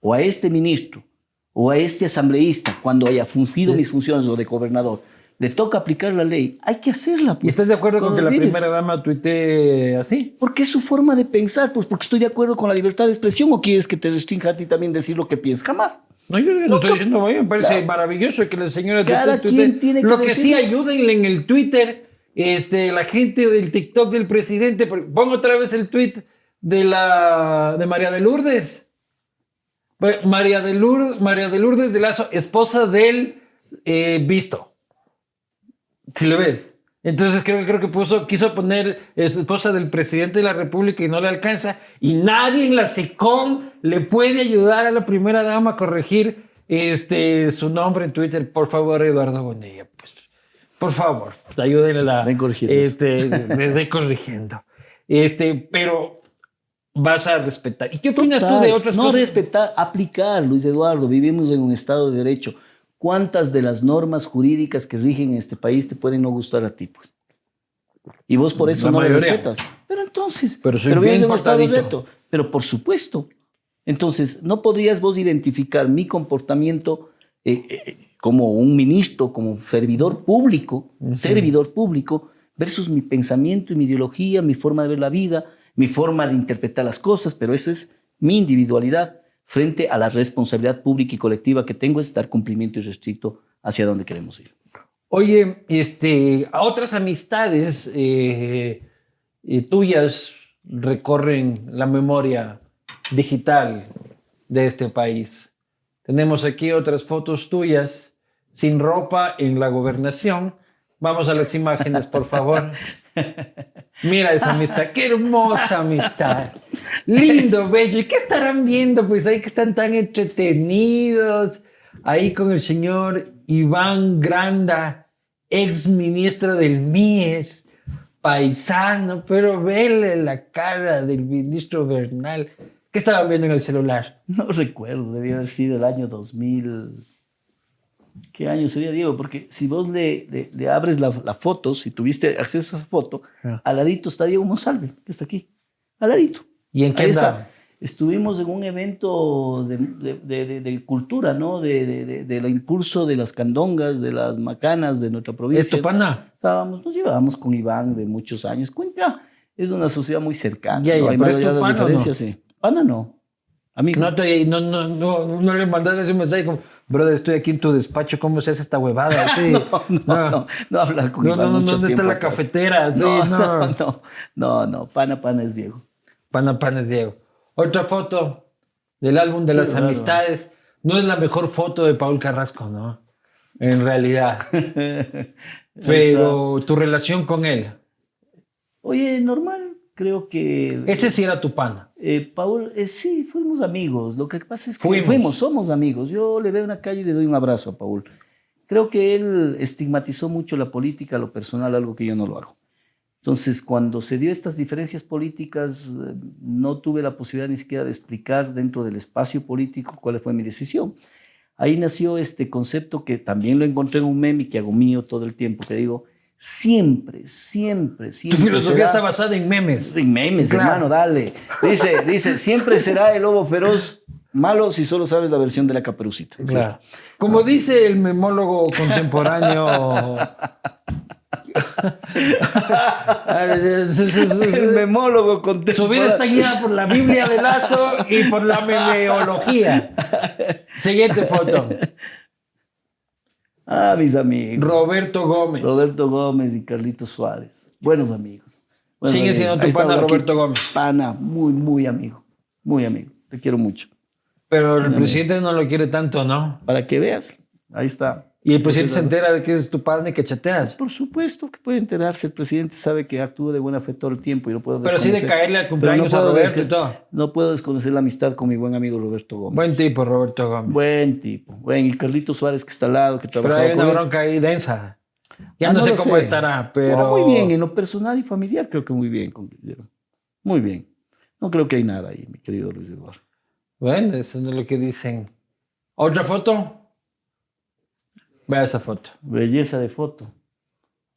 o a este ministro, o a este asambleísta, cuando haya fungido mis funciones o de gobernador, le toca aplicar la ley, hay que hacerla. ¿Y Pues. estás de acuerdo con que la primera dama tuitee así? Porque es su forma de pensar, pues porque estoy de acuerdo con la libertad de expresión o quieres que te restrinja a ti también decir lo que piensas. Jamás. No, yo no estoy diciendo, "Oye, me parece Claro. maravilloso que la señora Cada tuitee, quien tuitee". tiene Lo que sí, ayúdenle en el Twitter, este, la gente del TikTok del presidente. Pongo otra vez el tweet de, la, de María de Lourdes. María de Lourdes, María de Lourdes de Lazo, esposa del eh, visto. Si le ves. Entonces creo, creo que puso, quiso poner es esposa del presidente de la República y no le alcanza. Y nadie en la SECOM le puede ayudar a la primera dama a corregir este, su nombre en Twitter. Por favor, Eduardo Bonilla. Pues, por favor, ayúdenle a Ven corrigiendo este, de, de corrigiendo. Este, pero vas a respetar. ¿Y qué opinas tú de Total. otras no cosas? respetar, aplicar, Luis Eduardo. Vivimos en un Estado de Derecho. ¿Cuántas de las normas jurídicas que rigen en este país te pueden no gustar a ti? Pues? Y vos por eso La no mayoría. respetas. Pero entonces, Pero soy vives en un Estado de portadito. reto. Pero por supuesto. Entonces, ¿no podrías vos identificar mi comportamiento eh, eh, como un ministro, como servidor público, servidor público, versus mi pensamiento y mi ideología, mi forma de ver la vida, mi forma de interpretar las cosas? Pero esa es mi individualidad frente a la responsabilidad pública y colectiva que tengo es dar cumplimiento y restricto hacia donde queremos ir. Oye, este, a otras amistades eh, eh, tuyas recorren la memoria digital de este país. Tenemos aquí otras fotos tuyas sin ropa en la gobernación. Vamos a las imágenes, por favor. *laughs* Mira esa amistad, qué hermosa amistad. Lindo, bello. ¿Y qué estarán viendo? Pues ahí que están tan entretenidos. Ahí con el señor Iván Granda, ex ministro del MIES, paisano, pero vele la cara del ministro Bernal. ¿Qué estaban viendo en el celular? No recuerdo, debía haber sido el año 2000. ¿Qué año sería, Diego? Porque si vos le, le- le abres la, la foto, si tuviste acceso a esa foto, Ah. al ladito está Diego Monsalve, que está aquí. Al ladito. ¿Y en qué está. Estuvimos en un evento de, de- de- de- de cultura, ¿no? De, de, de- del impulso de las candongas, de las macanas de nuestra provincia. ¿Esto, pana? Estábamos, nos llevábamos con Iván de muchos años. Cuenta, es una sociedad muy cercana. Ya, ¿no? ya, Hay pero más ¿es tu allá de las pana o no? diferencias, sí. Pana no. Amigo. No, te- no, no, no, no le mandaste ese mensaje como, brother, estoy aquí en tu despacho, ¿cómo se hace esta huevada? *laughs* Sí. no, no, no, no hablar con No, Iván no, no, mucho ¿dónde está tiempo la atrás. cafetera? Sí, No, no. no, *laughs* *laughs* no, no, no, pana, pana es Diego. Pana Panes Diego. Otra foto del álbum de las raro. amistades. No es la mejor foto de Paul Carrasco, ¿no? En realidad. Pero tu relación con él. Oye, normal, creo que... Ese sí era tu pana. Eh, Paul, eh, sí, fuimos amigos. Lo que pasa es que Fuimos. fuimos. somos amigos. Yo le veo en la calle y le doy un abrazo a Paul. Creo que él estigmatizó mucho la política, lo personal, algo que yo no lo hago. Entonces, cuando se dio estas diferencias políticas, eh, no tuve la posibilidad ni siquiera de explicar dentro del espacio político cuál fue mi decisión. Ahí nació este concepto que también lo encontré en un meme y que hago mío todo el tiempo, que digo, siempre, siempre, Tu siempre. filosofía será- está basada en memes. en memes, Claro. hermano, dale. Dice, dice, siempre será el lobo feroz malo si solo sabes la versión de la caperucita. Claro. Como dice el memólogo contemporáneo. *laughs* El memólogo Su contemporáneo. vida está guiada por la Biblia de Lazo y por la memeología. Siguiente foto. Ah, mis amigos. Roberto Gómez. Roberto Gómez y Carlitos Suárez. Buenos amigos. Buenos Sigue amigos. siendo tu pana. Roberto Gómez. Pana, muy, muy amigo. Muy amigo. Te quiero mucho. Pero el presidente no lo quiere tanto, ¿no? Para que veas. Ahí está. Y el presidente se entera de que es tu padre que chateas. Por supuesto que puede enterarse. El presidente sabe que actúo de buena fe todo el tiempo y no puedo Pero sí de caerle al Pero cumpleaños a puedo Roberto y todo. No puedo desconocer la amistad con mi buen amigo Roberto Gómez. Buen tipo, Roberto Gómez. Buen tipo. Buen, y Carlito Suárez que está al lado, que Pero trabaja hay con una bronca ahí densa. Ya Ah, no, no sé cómo sé. estará, pero. No, muy bien, en lo personal y familiar creo que muy bien con Guillermo. Muy bien. No creo que hay nada ahí, mi querido Luis Eduardo. Bueno, eso no es lo que dicen. ¿Otra foto? Vea esa foto. Belleza de foto.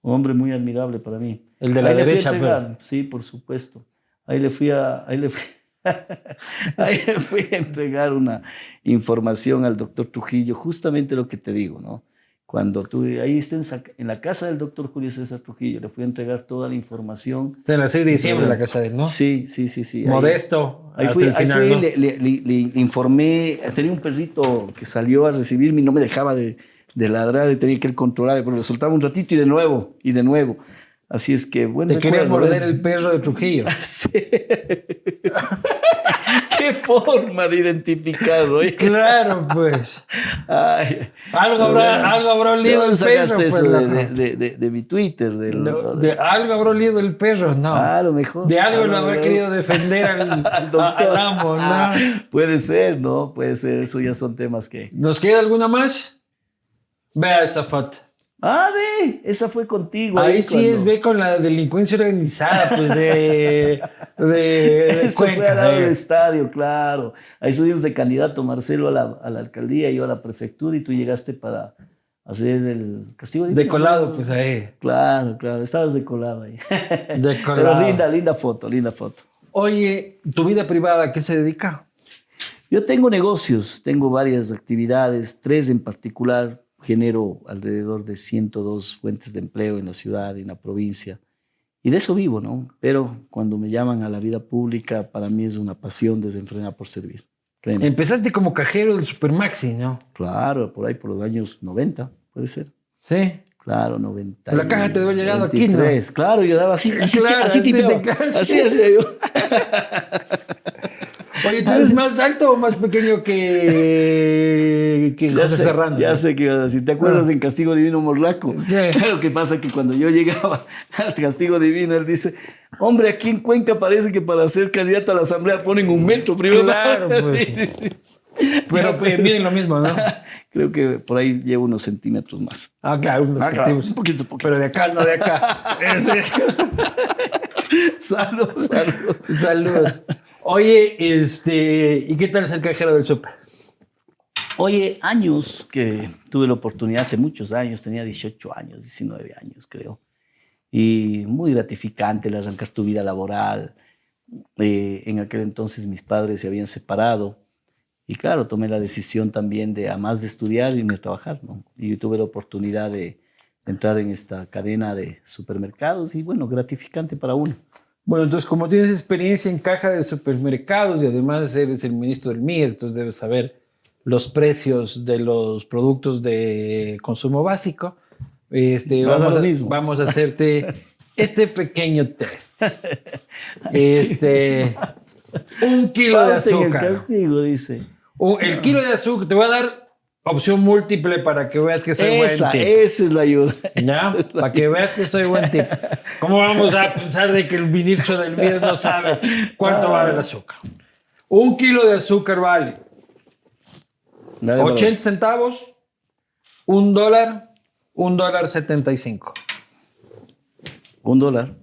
Un hombre muy admirable para mí. El de la Ahí derecha, pues. entregar, Sí, por supuesto. Ahí le fui a, ahí le fui, *laughs* ahí le fui a entregar una información al doctor Trujillo, justamente lo que te digo, ¿no? Cuando tú, ahí está en, en la casa del doctor Julio César Trujillo, le fui a entregar toda la información. De la 6 de diciembre, la casa de él, ¿no? Sí, sí, sí, sí. ahí- Modesto. Ahí hasta fui, el ahí final, fui, ¿no? le, le- le- le informé, tenía un perrito que salió a recibirme y no me dejaba de, de ladrar y tenía que él controlar, pero le soltaba un ratito y de nuevo, y de nuevo. Así es que, bueno. Te quería morder el perro de Trujillo. *laughs* Sí. *laughs* Qué forma de identificarlo. ¿eh? Claro, pues. Ay. Algo habrá, algo habrá ¿De olido el perro. sacaste pues, eso de, loco. de- de- de- de mi Twitter? del- No, de algo habrá olido el perro, no. Ah, a lo mejor. De algo Ah, lo habrá querido defender al, *laughs* al a- doctor. al amo, ¿no? Puede ser, ¿no? Puede ser. Eso ya son temas que. ¿Nos queda alguna más? Vea esa foto. Ah, ve, esa fue contigo. Ahí sí cuando- es, ve con la delincuencia organizada, pues de, *laughs* de, de Eso fue al lado del estadio, claro. Ahí subimos de candidato Marcelo a la, a la alcaldía, yo a la prefectura y tú llegaste para hacer el castigo De colado, ¿no? pues ahí. Claro, claro, estabas de colado ahí. De *laughs* Pero colado. linda, linda foto, linda foto. Oye, ¿tu vida privada a qué se dedica? Yo tengo negocios, tengo varias actividades, tres en particular. Genero alrededor de 102 fuentes de empleo en la ciudad y en la provincia. Y de eso vivo, ¿no? Pero cuando me llaman a la vida pública, para mí es una pasión desenfrenada por servir. Créeme. Empezaste como cajero del Supermaxi, ¿no? Claro, por ahí por los años 90, puede ser. Sí. Claro, 90. La caja te debe llegado aquí, ¿no? 23. Claro, yo daba así, así, Claro, así, así, tipito. claro, sí. así, así, yo. *laughs* Oye, ¿tú eres más alto o más pequeño que, que Ya José sé, Serrano? ya sé que decir. ¿Te acuerdas Ah. en Castigo Divino Morlaco? Lo *laughs* que pasa es que cuando yo llegaba al Castigo Divino, él dice, hombre, aquí en Cuenca parece que para ser candidato a la asamblea ponen un metro primero. Claro, *laughs* pues. Pero pues, miren lo mismo, ¿no? *laughs* Creo que por ahí llevo unos centímetros más. Ah, claro, unos Ah, claro, centímetros. un poquito, poquito. Pero de acá, no de acá. Salud, salud. Salud. Oye, este, ¿y qué tal ser cajero del súper? Oye, años que tuve la oportunidad, hace muchos años, tenía 18 años, 19 años creo, y muy gratificante el arrancar tu vida laboral. Eh, en aquel entonces mis padres se habían separado y claro, tomé la decisión también de, además de estudiar, irme a trabajar, ¿no? Y tuve la oportunidad de, de entrar en esta cadena de supermercados y bueno, gratificante para uno. Bueno, entonces como tienes experiencia en caja de supermercados y además eres el ministro del MIR, entonces debes saber los precios de los productos de consumo básico. Este, vamos, a, vamos a hacerte *laughs* este pequeño test. *laughs* Este, un kilo de el azúcar. castigo, dice. Un- el kilo de azúcar, te voy a dar opción múltiple para que veas que soy Esa, buen tipo. esa es la ayuda. ¿Ya? Para que veas que soy buen tipo. ¿Cómo vamos a pensar de que el ministro del MIR no sabe cuánto vale el azúcar? Un kilo de azúcar vale Dale, 80 centavos, un dólar, un dólar 75. Un dólar.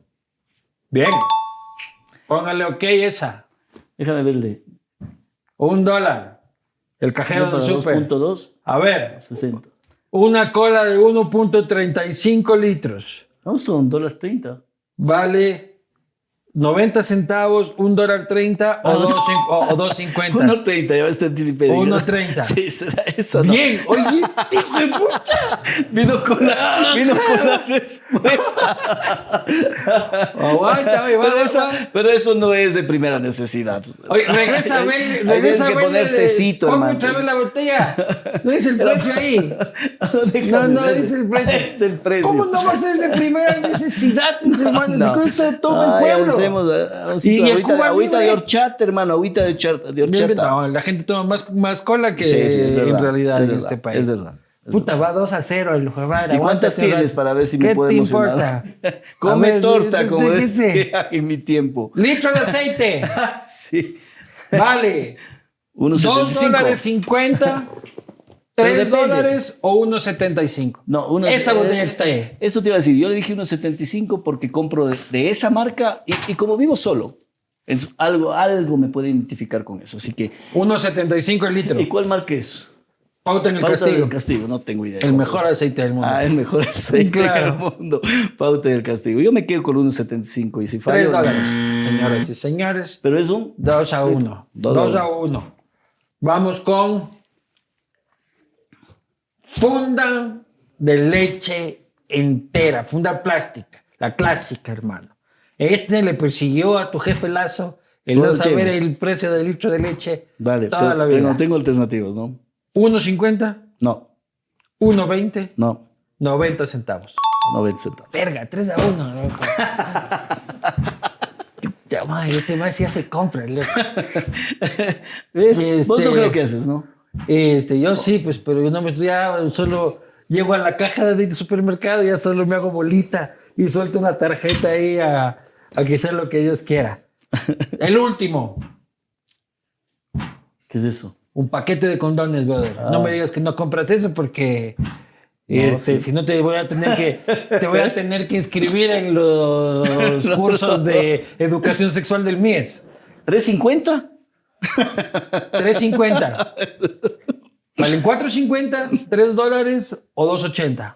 Bien. Póngale ok esa. Déjame verle. Un dólar. El cajero del súper. 2.2, A ver, 60. una cola de 1.35 litros Vamos a un dólar 30. vale 90 centavos, un dólar 30 o dos cin- o- o 2.50. 1.30, *laughs* ya te anticipé. 1.30. Sí, será eso. ¿no? Bien, oye, de pucha. Vino con la, vino con la respuesta. *laughs* Aguanta, oye, va, Pero eso, va. pero eso no es de primera necesidad. Oye, regresa a ver, regresa que poner tecito, hermano. otra vez la botella. No dice el precio ahí. *laughs* No, no, dice el precio. El. ¿Cómo no va a ser de primera necesidad, mis hermanos? Si esto todo el pueblo. Hacemos, ah, Y agüita, Cuba agüita de horchata, hermano, agüita de, char- de horchata. No, la gente toma más, más cola que Sí, sí, es verdad, en realidad es en verdad, este país. es verdad, Puta, va 2 a 0 el jugador. ¿Y cuántas tienes para ver si me ¿Qué puedo te emocionar? importa? *laughs* Come A ver, torta, ¿qué- como qué dice? *laughs* en mi tiempo. Litro de aceite. *laughs* Sí. Vale. 2 1.75. dólares 50, Pero 3 depende. dólares o 1.75. No, uno- Esa botella que está ahí. Eso te iba a decir. Yo le dije 1.75 porque compro de, de esa marca y, y como vivo solo, entonces algo, algo me puede identificar con eso. Así que, 1.75 el litro. ¿y cuál marca es? Pauta en el Pauta castigo. del Castigo, no tengo idea. El mejor es. aceite del mundo. Ah, el mejor *laughs* aceite Claro. del mundo. Pauta del Castigo. Yo me quedo con 1.75 y si 3 fallo... dólares. Señoras y señores, Pero es un... 2 a 1. Dos 2 a a 1. Vamos con funda de leche entera, funda plástica, la clásica, hermano. Este le persiguió a tu jefe Lazo el Todo no el saber tiempo. el precio del litro de leche Dale, toda pero, la pero vida. no tengo alternativas, ¿no? 1.50, No, 1.20, no. 90 centavos. 90 centavos. Verga, 3 a 1. loco. *laughs* Puta madre, este más ya se compra, loco. *laughs* ¿Ves? Vos no Este- creo que haces, ¿no? Este, yo sí, pues, pero yo no me ya solo llego a la caja del supermercado y ya solo me hago bolita y suelto una tarjeta ahí a, a que sea lo que Dios quiera. *laughs* El último, ¿Qué es eso? un paquete de condones, brother. No me digas que no compras eso porque este, si no te voy a tener que te voy a *laughs* tener que inscribir en los *laughs* cursos de educación sexual del MIES. ¿350? 3.50. ¿Valen 4.50, 3 dólares o 2.80?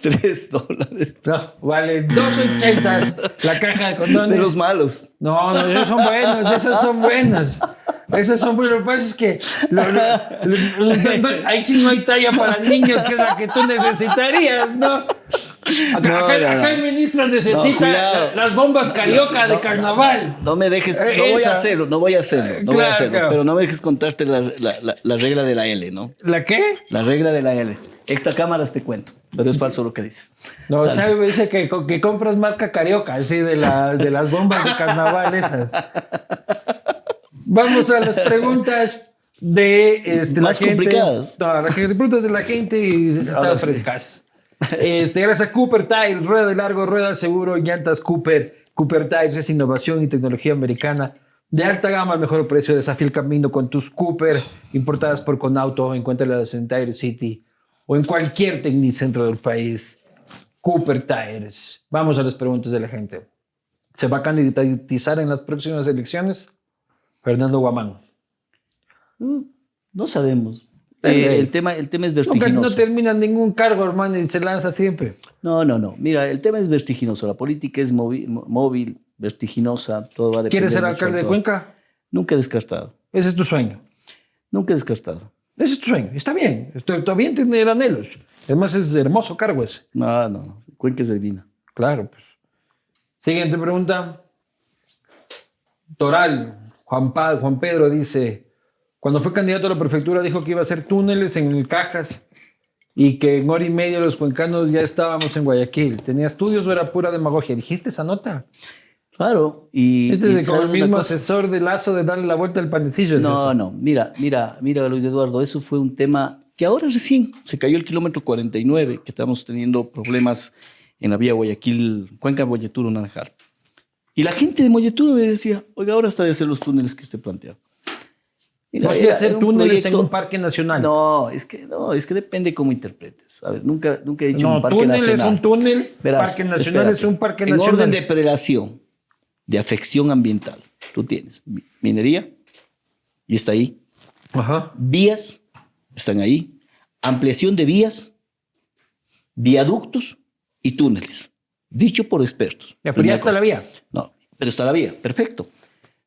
3 dólares. No, vale 2.80 la caja de condones. De los malos. No, no, esos son buenos, esos son buenos. Esos son buenos. Lo que pasa es que lo- lo- lo- ahí sí no hay talla para niños, que es la que tú necesitarías, ¿no? Acá, No, acá- no, no. acá el ministro necesita las bombas carioca de carnaval. No me dejes, no voy a hacerlo, no voy a hacerlo, no voy a hacerlo. claro. Pero no me dejes contarte la, la- la- la regla de la L, ¿no? ¿La qué? La regla de la L. Ecta cámaras te cuento, pero es falso lo que dices. No. ¿sabe? Me dice que, que compras marca carioca, así de, de las bombas de carnaval esas. Vamos a las preguntas de este, Más la gente. complicadas. No, las preguntas de la gente y están sí. frescas. Este, gracias a Cooper Tires, rueda de largo, rueda seguro, llantas Cooper. Cooper Tires es innovación y tecnología americana de alta gama mejor precio. Desafía el camino con tus Cooper importadas por Conauto. Encuéntralas en Tire City o en cualquier tecnicentro del país. Cooper Tires. Vamos a las preguntas de la gente. ¿Se va a candidatizar en las próximas elecciones? Fernando Guamán. Mm, No sabemos. Eh, el, tema, el tema es Nunca vertiginoso. no termina ningún cargo, hermano, y se lanza siempre. No, no, no. Mira, el tema es vertiginoso. La política es móvil, móvil vertiginosa. Todo va a depender ¿Quieres ser alcalde de. Cuenca? Nunca he descartado. Ese es tu sueño. Nunca he descartado. Ese es tu sueño. Está bien. Está, bien tener anhelos. Además, es hermoso cargo ese. No, no. no. Cuenca es divina. Claro, pues. Siguiente pregunta. Toral, Juan, Juan Pedro dice, cuando fue candidato a la prefectura dijo que iba a hacer túneles en el Cajas y que en hora y media los cuencanos ya estábamos en Guayaquil. ¿Tenía estudios o era pura demagogia? ¿Dijiste esa nota? Claro. Y, Este y es como ¿sabes el mismo asesor de Lazo de darle la vuelta al panecillo. ¿es No, eso? no, mira, mira, mira, Luis Eduardo, eso fue un tema que ahora recién se cayó el kilómetro 49, que estamos teniendo problemas en la vía Guayaquil, Cuenca, Boyeturo, Naranjal. Y la gente de Moyeturo me decía, oiga, ahora está de hacer los túneles que usted planteaba. Mira, Tenemos que era- hacer túneles proyecto- en un parque nacional. No, es que no, es que depende cómo interpretes. A ver, nunca, nunca he dicho No, un parque túnel nacional. es un túnel, Verás, parque nacional espérate. es un parque en nacional. orden de prelación, de afección ambiental, tú tienes mi- minería, y está ahí. Ajá. Vías, están ahí. Ampliación de vías, viaductos y túneles. Dicho por expertos. Ya, pero ya está la vía. No, pero está la vía, perfecto.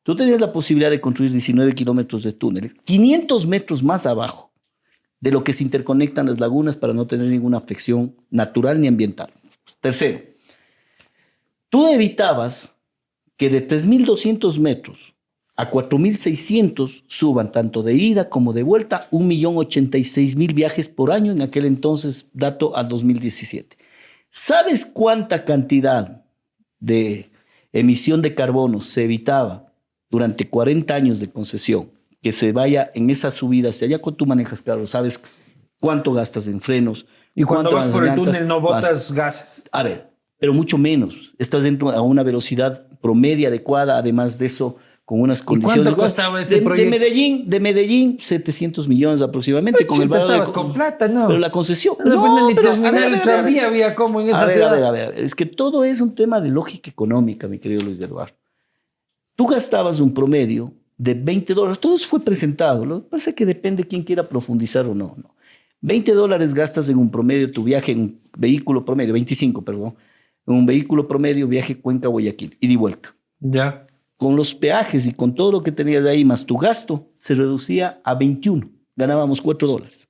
Tú tenías la posibilidad de construir 19 kilómetros de túneles, 500 metros más abajo de lo que se interconectan las lagunas para no tener ninguna afección natural ni ambiental. Tercero, tú evitabas que de 3.200 metros a 4.600 suban tanto de ida como de vuelta 1.086.000 viajes por año en aquel entonces, dato al 2017. ¿Sabes cuánta cantidad de emisión de carbono se evitaba durante 40 años de concesión? Que se vaya en esa subida hacia allá cuando tú manejas carro, sabes cuánto gastas en frenos. Y cuando cuánto vas en por el túnel no Vale. botas gases. A ver, pero mucho menos. Estás dentro a una velocidad promedia adecuada, además de eso, con unas cuánto condiciones. costaba este de, de proyecto? Medellín, de Medellín, 700 millones aproximadamente, con el valor de- con plata, ¿no? Pero la concesión. No pero, a ver, a ver, había como en esa A ver, ciudad. a ver, a ver. Es que todo es un tema de lógica económica, mi querido Luis Eduardo. Tú gastabas un promedio de 20 dólares. Todo eso fue presentado. Lo que pasa es que depende quién quiera profundizar o no. no. 20 dólares gastas en un promedio tu viaje en un vehículo promedio, 25, perdón. En un vehículo promedio, viaje Cuenca-Guayaquil, y vuelta. Ya. Con los peajes y con todo lo que tenías de ahí, más tu gasto, se reducía a 21. Ganábamos 4 dólares.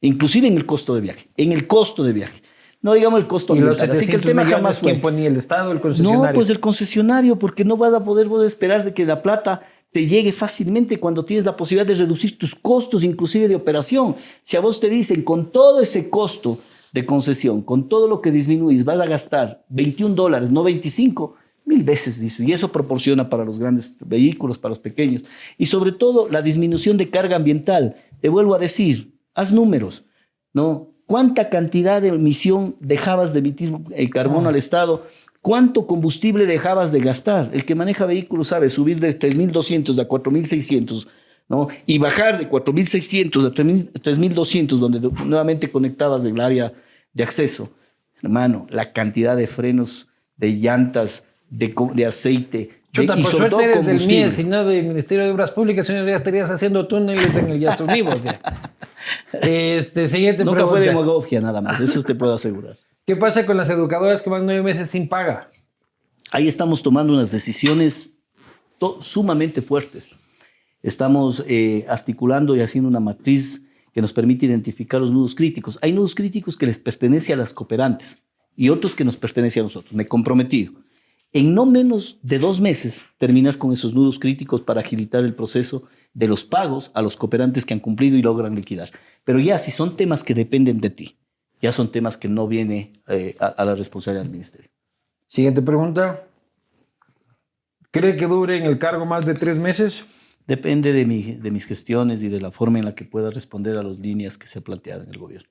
Inclusive en el costo de viaje. En el costo de viaje. No digamos el costo ambiental. Así que el 700 tema jamás fue. ¿quién ponía el Estado el concesionario? No, pues el concesionario, porque no vas a poder vos esperar de que la plata te llegue fácilmente cuando tienes la posibilidad de reducir tus costos, inclusive de operación. Si a vos te dicen, con todo ese costo de concesión, con todo lo que disminuís, vas a gastar 21 dólares, no 25, mil veces, dice. Y eso proporciona para los grandes vehículos, para los pequeños. Y sobre todo, la disminución de carga ambiental. Te vuelvo a decir, haz números, ¿no? ¿Cuánta cantidad de emisión dejabas de emitir el carbono Ah. al Estado? ¿Cuánto combustible dejabas de gastar? El que maneja vehículos sabe subir de 3.200 a 4.600, ¿no? Y bajar de 4.600 a 3.000 3.200, donde de- nuevamente conectabas el área de acceso. Hermano, la cantidad de frenos, de llantas, de, de aceite, Chuta, y por suerte eres del combustible. MIE, si no del Ministerio de Obras Públicas, ya estarías haciendo túneles en el Yazo Unidos. ya. *laughs* Este, siguiente Nunca fue pregunta. demagogia nada más, eso te puedo asegurar. ¿Qué pasa con las educadoras que van nueve meses sin paga? Ahí estamos tomando unas decisiones to- sumamente fuertes. Estamos eh, articulando y haciendo una matriz que nos permite identificar los nudos críticos. Hay nudos críticos que les pertenecen a las cooperantes y otros que nos pertenecen a nosotros. Me he comprometido. En no menos de dos meses terminar con esos nudos críticos para agilitar el proceso de los pagos a los cooperantes que han cumplido y logran liquidar. Pero ya si son temas que dependen de ti, ya son temas que no viene eh, a, a la responsabilidad del ministerio. Siguiente pregunta. ¿Cree que dure en el cargo más de tres meses? Depende de, mi- de mis gestiones y de la forma en la que pueda responder a las líneas que se ha planteado en el gobierno.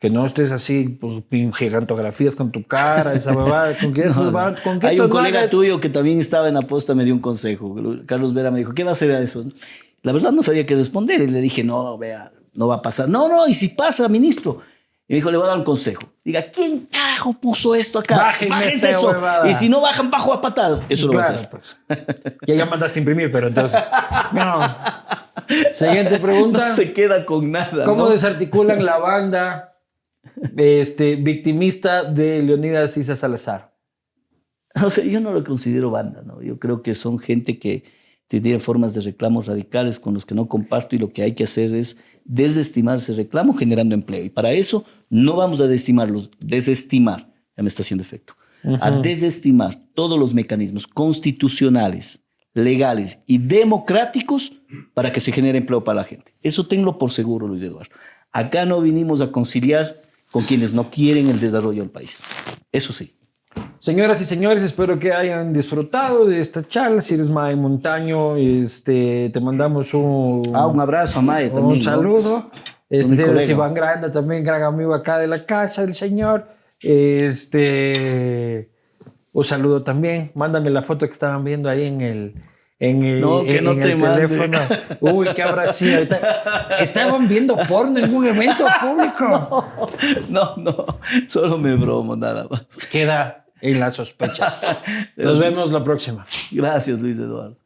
Que no estés así, pues, gigantografías con tu cara, esa babada. ¿Con qué *laughs* No, no. con qué Hay un colega tuyo que también estaba en la posta, me dio un consejo. Carlos Vera me dijo, ¿qué va a hacer a eso? La verdad no sabía qué responder y le dije, no, vea, no va a pasar. No, no, y si pasa, ministro. Y me dijo, le voy a dar un consejo. Diga, ¿quién carajo puso esto acá? Bájenme Bájense eso. huevada. Y si no bajan, bajo a patadas. Eso lo va a hacer. pues. Ya, ya mandaste a imprimir, pero entonces. No. Siguiente pregunta. *laughs* No se queda con nada. ¿Cómo ¿no? desarticulan la banda este, victimista de Leonidas Isa Salazar? *laughs* O sea, yo no lo considero banda, ¿no? Yo creo que son gente que tiene formas de reclamos radicales con los que no comparto y lo que hay que hacer es desestimar ese reclamo generando empleo. Y para eso no vamos a desestimarlos, desestimar. Ya me está haciendo efecto. a desestimar todos los mecanismos constitucionales, legales y democráticos para que se genere empleo para la gente. Eso tengo por seguro, Luis Eduardo. Acá no vinimos a conciliar con quienes no quieren el desarrollo del país. Eso sí. Señoras y señores, espero que hayan disfrutado de esta charla. Si eres Mae Montaño, este, te mandamos un, ah, un abrazo a Mae también. Un saludo. Este, es Iván Granda, también gran amigo acá de la casa del señor. Este, un saludo también. Mándame la foto que estaban viendo ahí en el, en el, no, que no te teléfono. Uy, qué habrá sido. Estaban viendo porno en un evento público. *laughs* No, no, solo me bromo, nada más. Queda en las sospechas. *laughs* Nos vemos la próxima. Gracias, Luis Eduardo.